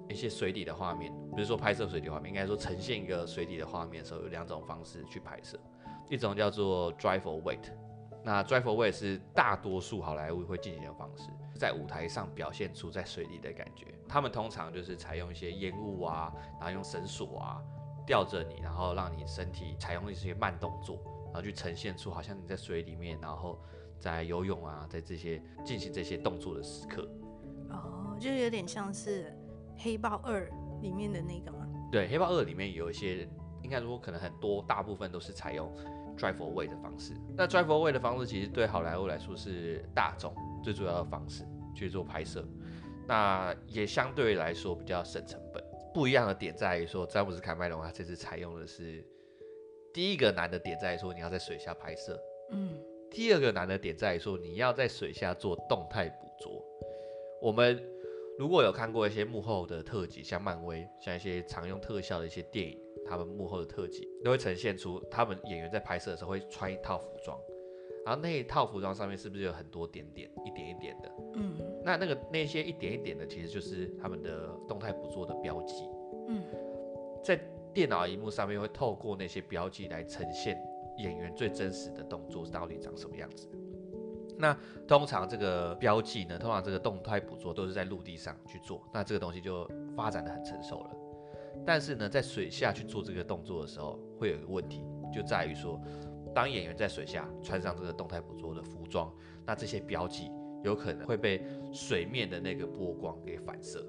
一些水底的画面，比如说拍摄水底画面，应该说呈现一个水底的画面的时候，有两种方式去拍摄，一种叫做 dry for weight，那 dry for weight 是大多数好莱坞会进行的方式，在舞台上表现出在水里的感觉。他们通常就是采用一些烟雾啊，然后用绳索啊。吊着你，然后让你身体采用一些慢动作，然后去呈现出好像你在水里面，然后在游泳啊，在这些进行这些动作的时刻。哦，就有点像是《黑豹二》里面的那个吗？对，《黑豹二》里面有一些，应该说可能很多，大部分都是采用 for weight 的方式。那 for weight 的方式其实对好莱坞来说是大众最主要的方式去做拍摄，那也相对来说比较省成本。不一样的点在于说，詹姆斯卡麦隆他这次采用的是第一个难的点在于说，你要在水下拍摄，嗯，第二个难的点在于说，你要在水下做动态捕捉。我们如果有看过一些幕后的特辑，像漫威，像一些常用特效的一些电影，他们幕后的特辑都会呈现出他们演员在拍摄的时候会穿一套服装。然后那一套服装上面是不是有很多点点，一点一点的？嗯，那那个那些一点一点的，其实就是他们的动态捕捉的标记。嗯，在电脑荧幕上面会透过那些标记来呈现演员最真实的动作到底长什么样子。那通常这个标记呢，通常这个动态捕捉都是在陆地上去做，那这个东西就发展的很成熟了。但是呢，在水下去做这个动作的时候，会有一个问题，就在于说。当演员在水下穿上这个动态捕捉的服装，那这些标记有可能会被水面的那个波光给反射。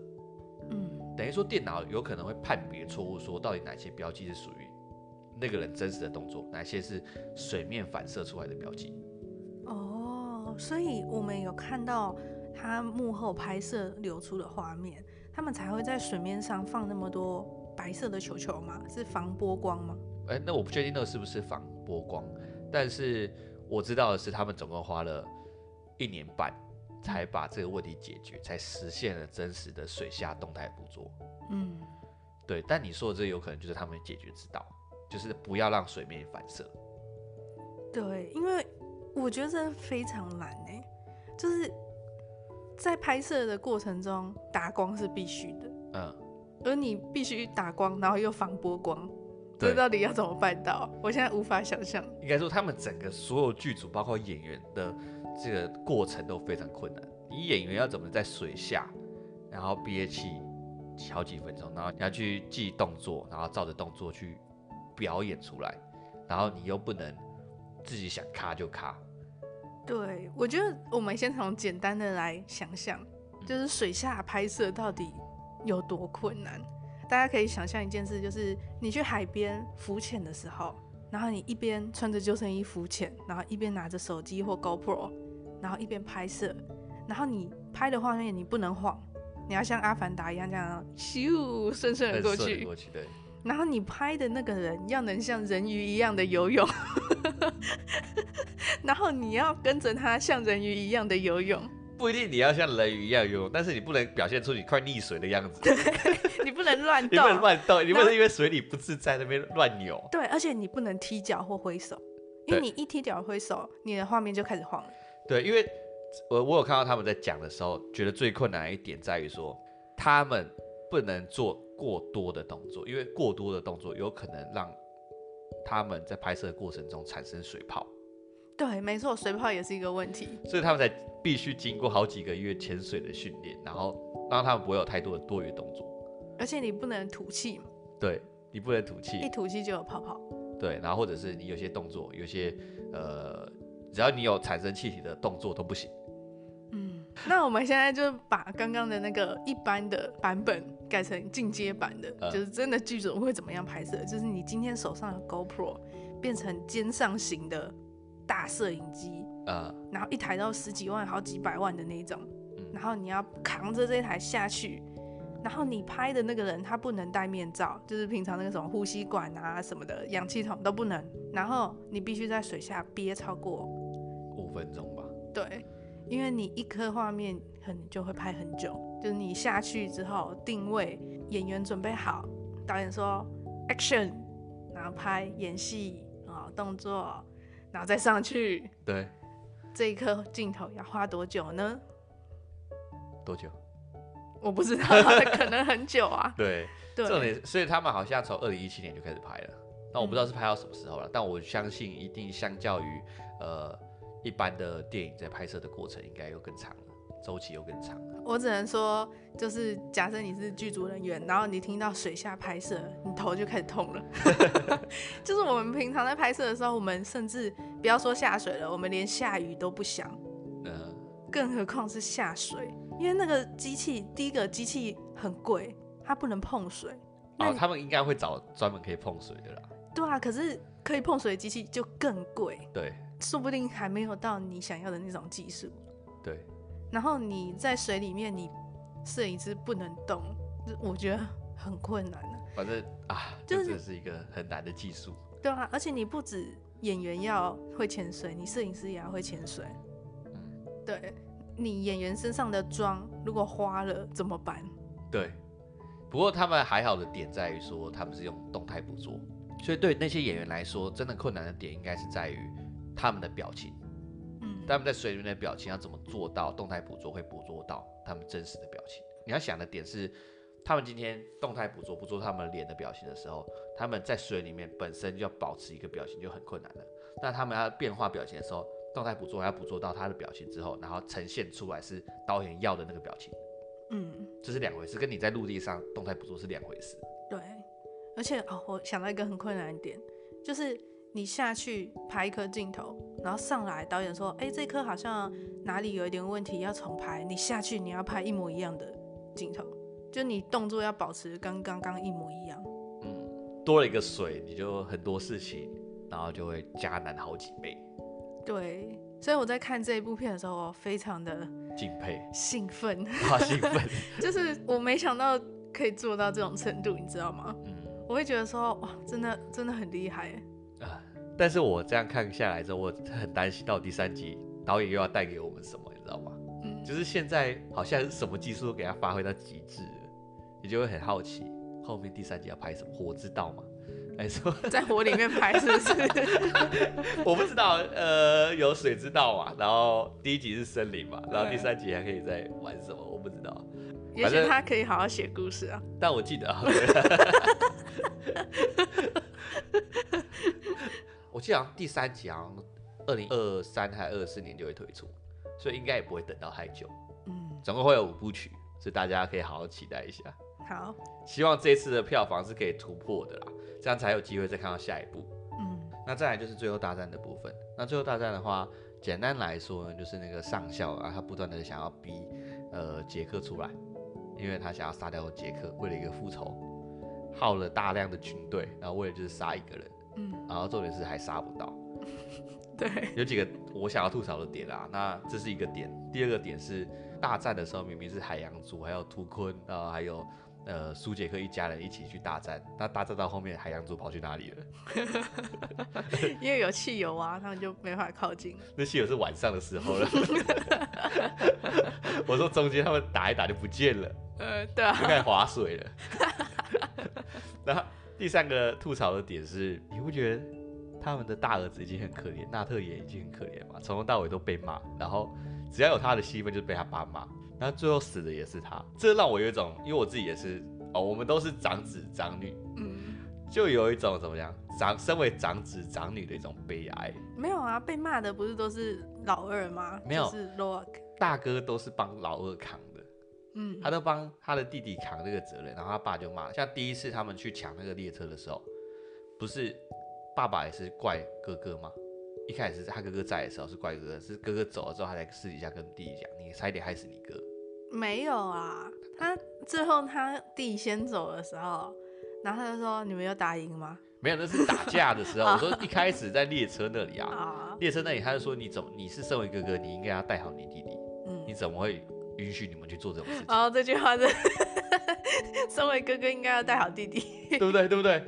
嗯，等于说电脑有可能会判别错误，说到底哪些标记是属于那个人真实的动作，哪些是水面反射出来的标记。哦，所以我们有看到他幕后拍摄流出的画面，他们才会在水面上放那么多白色的球球吗？是防波光吗？哎、欸，那我不确定那个是不是防波光，但是我知道的是，他们总共花了一年半才把这个问题解决，才实现了真实的水下动态捕捉。嗯，对。但你说的这有可能就是他们解决之道，就是不要让水面反射。对，因为我觉得这非常难哎，就是在拍摄的过程中打光是必须的，嗯，而你必须打光，然后又防波光。这到底要怎么办到？我现在无法想象。应该说，他们整个所有剧组，包括演员的这个过程都非常困难。你演员要怎么在水下，然后憋气好几分钟，然后你要去记动作，然后照着动作去表演出来，然后你又不能自己想卡就卡。对，我觉得我们先从简单的来想想，就是水下拍摄到底有多困难。大家可以想象一件事，就是你去海边浮潜的时候，然后你一边穿着救生衣浮潜，然后一边拿着手机或 GoPro，然后一边拍摄，然后你拍的画面你不能晃，你要像阿凡达一样这样咻顺顺的过去，过去对。然后你拍的那个人要能像人鱼一样的游泳，然后你要跟着他像人鱼一样的游泳。不一定你要像人鱼一样游泳，但是你不能表现出你快溺水的样子。对，你不能乱动，你不能乱动，你不能因为水里不自在那边乱扭。对，而且你不能踢脚或挥手，因为你一踢脚挥手，你的画面就开始晃了。对，因为我我有看到他们在讲的时候，觉得最困难的一点在于说，他们不能做过多的动作，因为过多的动作有可能让他们在拍摄的过程中产生水泡。对，没错，水泡也是一个问题，所以他们才必须经过好几个月潜水的训练，然后让他们不会有太多的多余动作。而且你不能吐气嘛？对，你不能吐气，一吐气就有泡泡。对，然后或者是你有些动作，有些呃，只要你有产生气体的动作都不行。嗯，那我们现在就把刚刚的那个一般的版本改成进阶版的，嗯、就是真的剧组会怎么样拍摄？就是你今天手上的 GoPro 变成肩上型的。大摄影机，呃，然后一台都十几万、好几百万的那种，嗯，然后你要扛着这台下去，然后你拍的那个人他不能戴面罩，就是平常那个什么呼吸管啊什么的氧气筒都不能，然后你必须在水下憋超过五分钟吧？对，因为你一颗画面可能就会拍很久，就是你下去之后定位，演员准备好，导演说 action，然后拍演戏啊动作。然后再上去，对，这一颗镜头要花多久呢？多久？我不知道，可能很久啊。对，对，重点，所以他们好像从二零一七年就开始拍了，那我不知道是拍到什么时候了，嗯，但我相信一定相较于呃一般的电影在拍摄的过程，应该又更长了。周期又更长，我只能说，就是假设你是剧组人员，然后你听到水下拍摄，你头就开始痛了。就是我们平常在拍摄的时候，我们甚至不要说下水了，我们连下雨都不想。嗯，更何况是下水，因为那个机器，第一个机器很贵，它不能碰水。哦，他们应该会找专门可以碰水的啦。对啊，可是可以碰水的机器就更贵。对，说不定还没有到你想要的那种技术。对。然后你在水里面，你摄影师不能动，我觉得很困难。反正啊，就是、这是一个很难的技术。对啊，而且你不止演员要会潜水，你摄影师也要会潜水。嗯，对，你演员身上的妆如果花了怎么办？对，不过他们还好的点在于说，他们是用动态捕捉，所以对那些演员来说，真的困难的点应该是在于他们的表情。他们在水里面的表情要怎么做到动态捕捉会捕捉到他们真实的表情？你要想的点是，他们今天动态捕捉捕捉他们脸的表情的时候，他们在水里面本身就要保持一个表情就很困难了。那他们要变化表情的时候，动态捕捉还要捕捉到他的表情之后，然后呈现出来是导演要的那个表情。嗯，这是两回事，跟你在陆地上动态捕捉是两回事。对，而且哦，我想到一个很困难的点，就是。你下去拍一颗镜头，然后上来，导演说：“哎，这颗好像哪里有一点问题，要重拍。”你下去，你要拍一模一样的镜头，就你动作要保持跟刚刚一模一样。嗯，多了一个水，你就很多事情，然后就会加难好几倍。对，所以我在看这一部片的时候，我非常的敬佩、兴奋，好兴奋，就是我没想到可以做到这种程度，你知道吗？嗯，我会觉得说，哇，真的真的很厉害。啊！但是我这样看下来之后，我很担心到第三集导演又要带给我们什么，你知道吗？嗯，就是现在好像是什么技术都给他发挥到极致了，你就会很好奇后面第三集要拍什么？火之道吗？还是说在火里面拍是不是？我不知道，呃，有水之道嘛，然后第一集是森林嘛，然后第三集还可以再玩什么？我不知道。也许他可以好好写故事啊。但我记得啊。我记得好像第三集好像二零二三还二四年就会推出，所以应该也不会等到太久。嗯，总共会有五部曲，所以大家可以好好期待一下。好，希望这次的票房是可以突破的啦，这样才有机会再看到下一部。嗯，那再来就是最后大战的部分。那最后大战的话，简单来说呢，就是那个上校啊，他不断的想要逼呃杰克出来，因为他想要杀掉杰克，为了一个复仇，耗了大量的军队，然后为了就是杀一个人，嗯，然后重点是还杀不到。对，有几个我想要吐槽的点啊，那这是一个点。第二个点是大战的时候明明是海洋族，还有图坤，然后还有呃苏杰克一家人一起去大战，那大战到后面海洋族跑去哪里了？因为有汽油啊，他们就没法靠近。那汽油是晚上的时候了。我说中间他们打一打就不见了，呃，对啊，就开始划水了。然后第三个吐槽的点是，你不觉得？他们的大儿子已经很可怜，纳特也已经很可怜嘛，从头到尾都被骂，然后只要有他的戏份就被他爸骂，然后最后死的也是他，这让我有一种，因为我自己也是哦，我们都是长子长女，嗯，就有一种怎么样，长身为长子长女的一种悲哀。没有啊，被骂的不是都是老二吗？没有，大哥都是帮老二扛的，嗯，他都帮他的弟弟扛这个责任，然后他爸就骂，像第一次他们去抢那个列车的时候，不是。爸爸也是怪哥哥吗？一开始是他哥哥在的时候是怪哥哥，是哥哥走了之后，他才私底下跟弟弟讲：“你差一点害死你哥。”没有啊，他最后他弟先走的时候，然后他就说：“你们有打赢吗？”没有，那是打架的时候。我说一开始在列车那里啊，列车那里他就说：“你怎么你是身为哥哥，你应该要带好你弟弟。嗯，你怎么会允许你们去做这种事情？”哦，这句话是。身为哥哥应该要带好弟弟，对不对？对不对？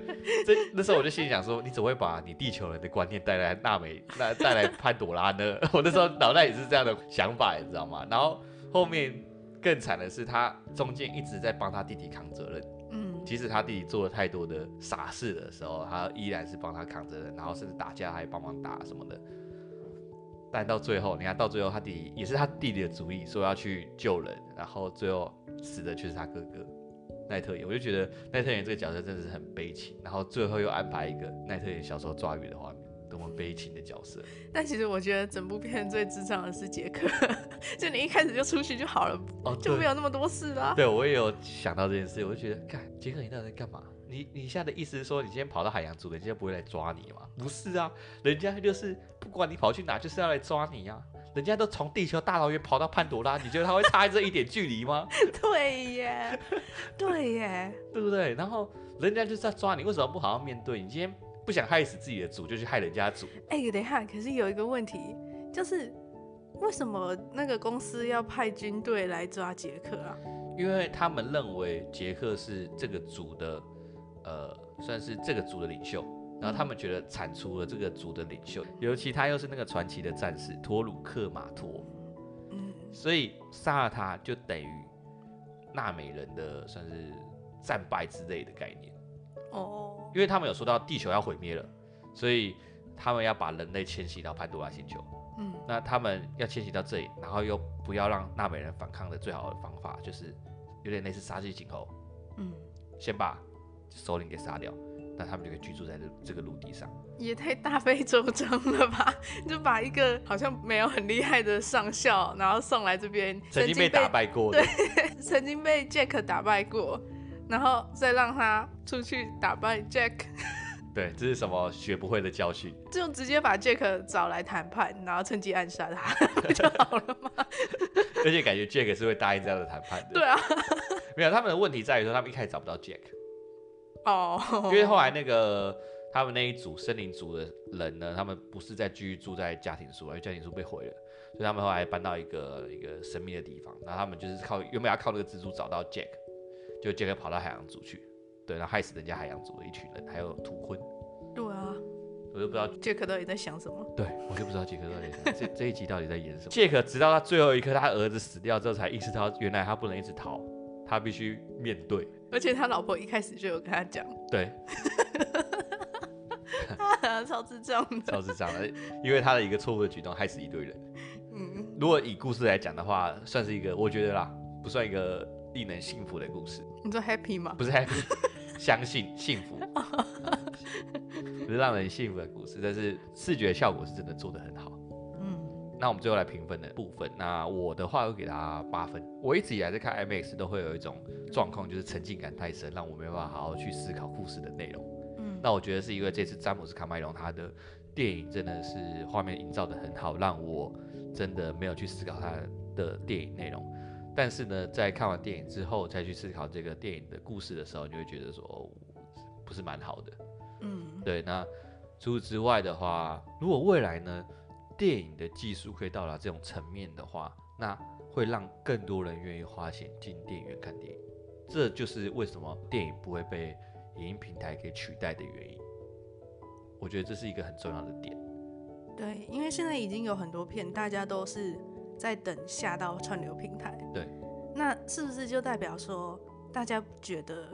这那时候我就心里想说，你怎么会把你地球人的观念带来纳美，那带来潘朵拉呢？我那时候脑袋也是这样的想法，你知道吗？然后后面更惨的是，他中间一直在帮他弟弟扛责任。嗯，即使他弟弟做了太多的傻事的时候，他依然是帮他扛责任，然后甚至打架还帮忙打什么的。但到最后，你看到最后，他弟弟也是他弟弟的主意，说要去救人，然后最后死的却是他哥哥。奈特岩，我就觉得奈特演这个角色真的是很悲情，然后最后又安排一个奈特岩小时候抓鱼的画面，多么悲情的角色。但其实我觉得整部片最智障的是杰克，就你一开始就出去就好了，哦、就没有那么多事啦。对，我也有想到这件事，我就觉得，干杰克你到底在干嘛？你你现在的意思是说，你今天跑到海洋组，人家不会来抓你吗？不是啊，人家就是不管你跑去哪，就是要来抓你呀、啊。人家都从地球大老远跑到潘多拉，你觉得他会差这一点距离吗？对耶，对耶，对不对？然后人家就是在抓你，为什么不好好面对？你今天不想害死自己的组，就去害人家组。哎、欸，等一下，可是有一个问题，就是为什么那个公司要派军队来抓杰克啊？因为他们认为杰克是这个组的，呃，算是这个族的领袖。然后他们觉得铲除了这个族的领袖，尤其他又是那个传奇的战士托鲁克马托，嗯，所以杀了他就等于纳美人的算是战败之类的概念哦，因为他们有说到地球要毁灭了，所以他们要把人类迁徙到潘多拉星球，嗯，那他们要迁徙到这里，然后又不要让纳美人反抗的最好的方法就是有点类似杀鸡儆猴，嗯，先把首领给杀掉。那他们就可以居住在这这个陆地上，也太大费周章了吧？就把一个好像没有很厉害的上校，然后送来这边，曾经被打败过的，对，曾经被 Jack 打败过，然后再让他出去打败 Jack。对，这是什么学不会的教训？就直接把 Jack 找来谈判，然后趁机暗杀他，不就好了吗？而且感觉 Jack 是会答应这样的谈判的。对啊，没有，他们的问题在于说，他们一开始找不到 Jack。哦，oh. 因为后来那个他们那一组森林族的人呢，他们不是在继续住在家庭树，因为家庭树被毁了，所以他们后来搬到一个一个神秘的地方。然后他们就是靠原本要靠那个蜘蛛找到 Jack，就 Jack 跑到海洋族去，对，然后害死人家海洋族的一群人，还有图坤。对啊，我就不知道 Jack 到底在想什么。对，我就不知道杰克到底在 这这一集到底在演什么。Jack 直到他最后一刻，他儿子死掉之后，才意识到原来他不能一直逃，他必须面对。而且他老婆一开始就有跟他讲，对，超智障的，超智障的，因为他的一个错误的举动害死一堆人。嗯，如果以故事来讲的话，算是一个，我觉得啦，不算一个令人幸福的故事。你说 happy 吗？不是 happy，相信 幸福，不是让人幸福的故事，但是视觉效果是真的做得很好。那我们最后来评分的部分，那我的话会给他八分。我一直以来在看 IMAX 都会有一种状况，就是沉浸感太深，让我没办法好好去思考故事的内容。嗯，那我觉得是因为这次詹姆斯卡麦隆他的电电影真的是画面营造的很好，让我真的没有去思考他的电影内容。但是呢，在看完电影之后再去思考这个电影的故事的时候，你会觉得说，哦，不是蛮好的。嗯，对。那除此之外的话，如果未来呢，电影的技术可以到达这种层面的话，那会让更多人愿意花钱进电影院看电影。这就是为什么电影不会被影音平台给取代的原因。我觉得这是一个很重要的点。对，因为现在已经有很多片，大家都是。在等下到串流平台，对，那是不是就代表说大家觉得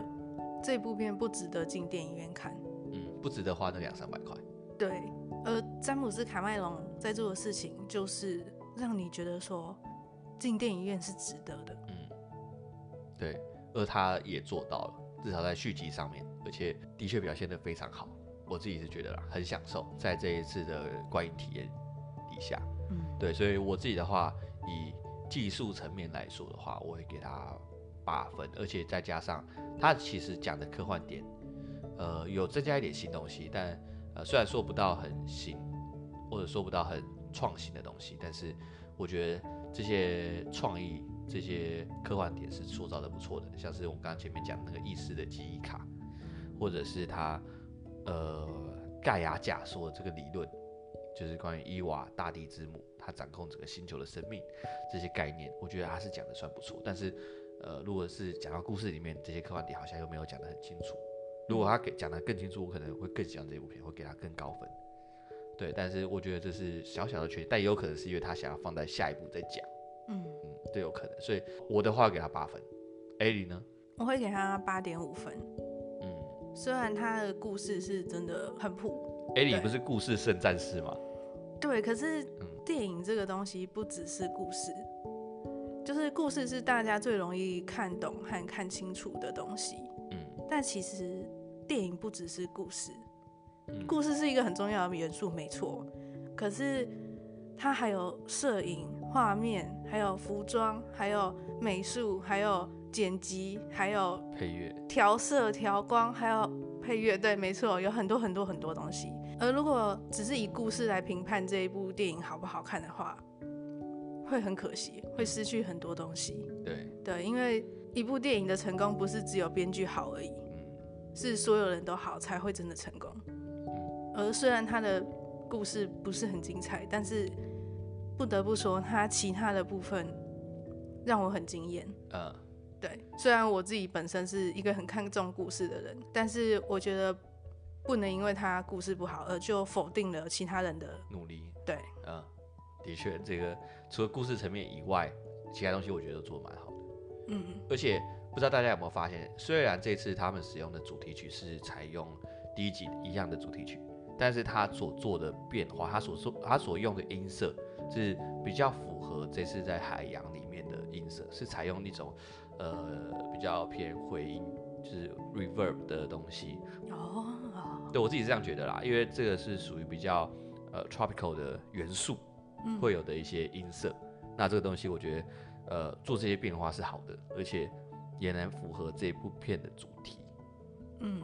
这部片不值得进电影院看？嗯，不值得花那两三百块。对，而詹姆斯卡麦隆在做的事情就是让你觉得说进电影院是值得的。嗯，对，而他也做到了，至少在续集上面，而且的确表现得非常好。我自己是觉得啦，很享受在这一次的观影体验底下。嗯，对，所以我自己的话，以技术层面来说的话，我会给他八分，而且再加上他其实讲的科幻点，呃，有增加一点新东西，但呃，虽然说不到很新，或者说不到很创新的东西，但是我觉得这些创意、这些科幻点是塑造的不错的，像是我们刚刚前面讲的那个意识的记忆卡，或者是他呃盖亚假说的这个理论。就是关于伊娃大地之母，他掌控整个星球的生命这些概念，我觉得他是讲的算不错。但是，呃，如果是讲到故事里面这些科幻点，好像又没有讲得很清楚。如果他给讲的更清楚，我可能会更喜欢这部片，会给他更高分。对，但是我觉得这是小小的缺点，但也有可能是因为他想要放在下一步再讲。嗯嗯，对，有可能。所以我的话给他八分。艾莉呢？我会给他八点五分。嗯，虽然他的故事是真的很普。艾莉不是故事圣战士吗？对，可是电影这个东西不只是故事，就是故事是大家最容易看懂和看清楚的东西。嗯，但其实电影不只是故事，嗯，故事是一个很重要的元素，没错。可是它还有摄影、画面，还有服装，还有美术，还有剪辑，还有配乐、调色、调光，还有配乐。对，没错，有很多很多很多东西。而如果只是以故事来评判这一部电影好不好看的话，会很可惜，会失去很多东西。对对，因为一部电影的成功不是只有编剧好而已，是所有人都好才会真的成功。而虽然他的故事不是很精彩，但是不得不说他其他的部分让我很惊艳。嗯，对，虽然我自己本身是一个很看重故事的人，但是我觉得。不能因为他故事不好而就否定了其他人的努力。对，嗯，的确，这个除了故事层面以外，其他东西我觉得都做得蛮好的。嗯，而且不知道大家有没有发现，虽然这次他们使用的主题曲是采用第一集一样的主题曲，但是他所做的变化，他所说他所用的音色是比较符合这次在海洋里面的音色，是采用一种呃比较偏回音，就是 reverb 的东西。哦。对我自己是这样觉得啦，因为这个是属于比较呃 tropical 的元素，会有的一些音色。嗯、那这个东西我觉得呃做这些变化是好的，而且也能符合这部片的主题。嗯，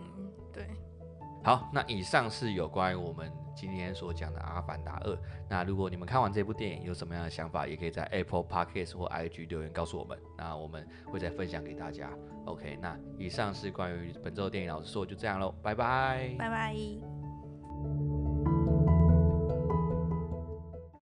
对。好，那以上是有关于我们今天所讲的《阿凡达二》。那如果你们看完这部电影有什么样的想法，也可以在 Apple Podcast 或 IG 留言告诉我们，那我们会再分享给大家。OK，那以上是关于本周的电影老师说，就这样喽，拜拜，拜拜。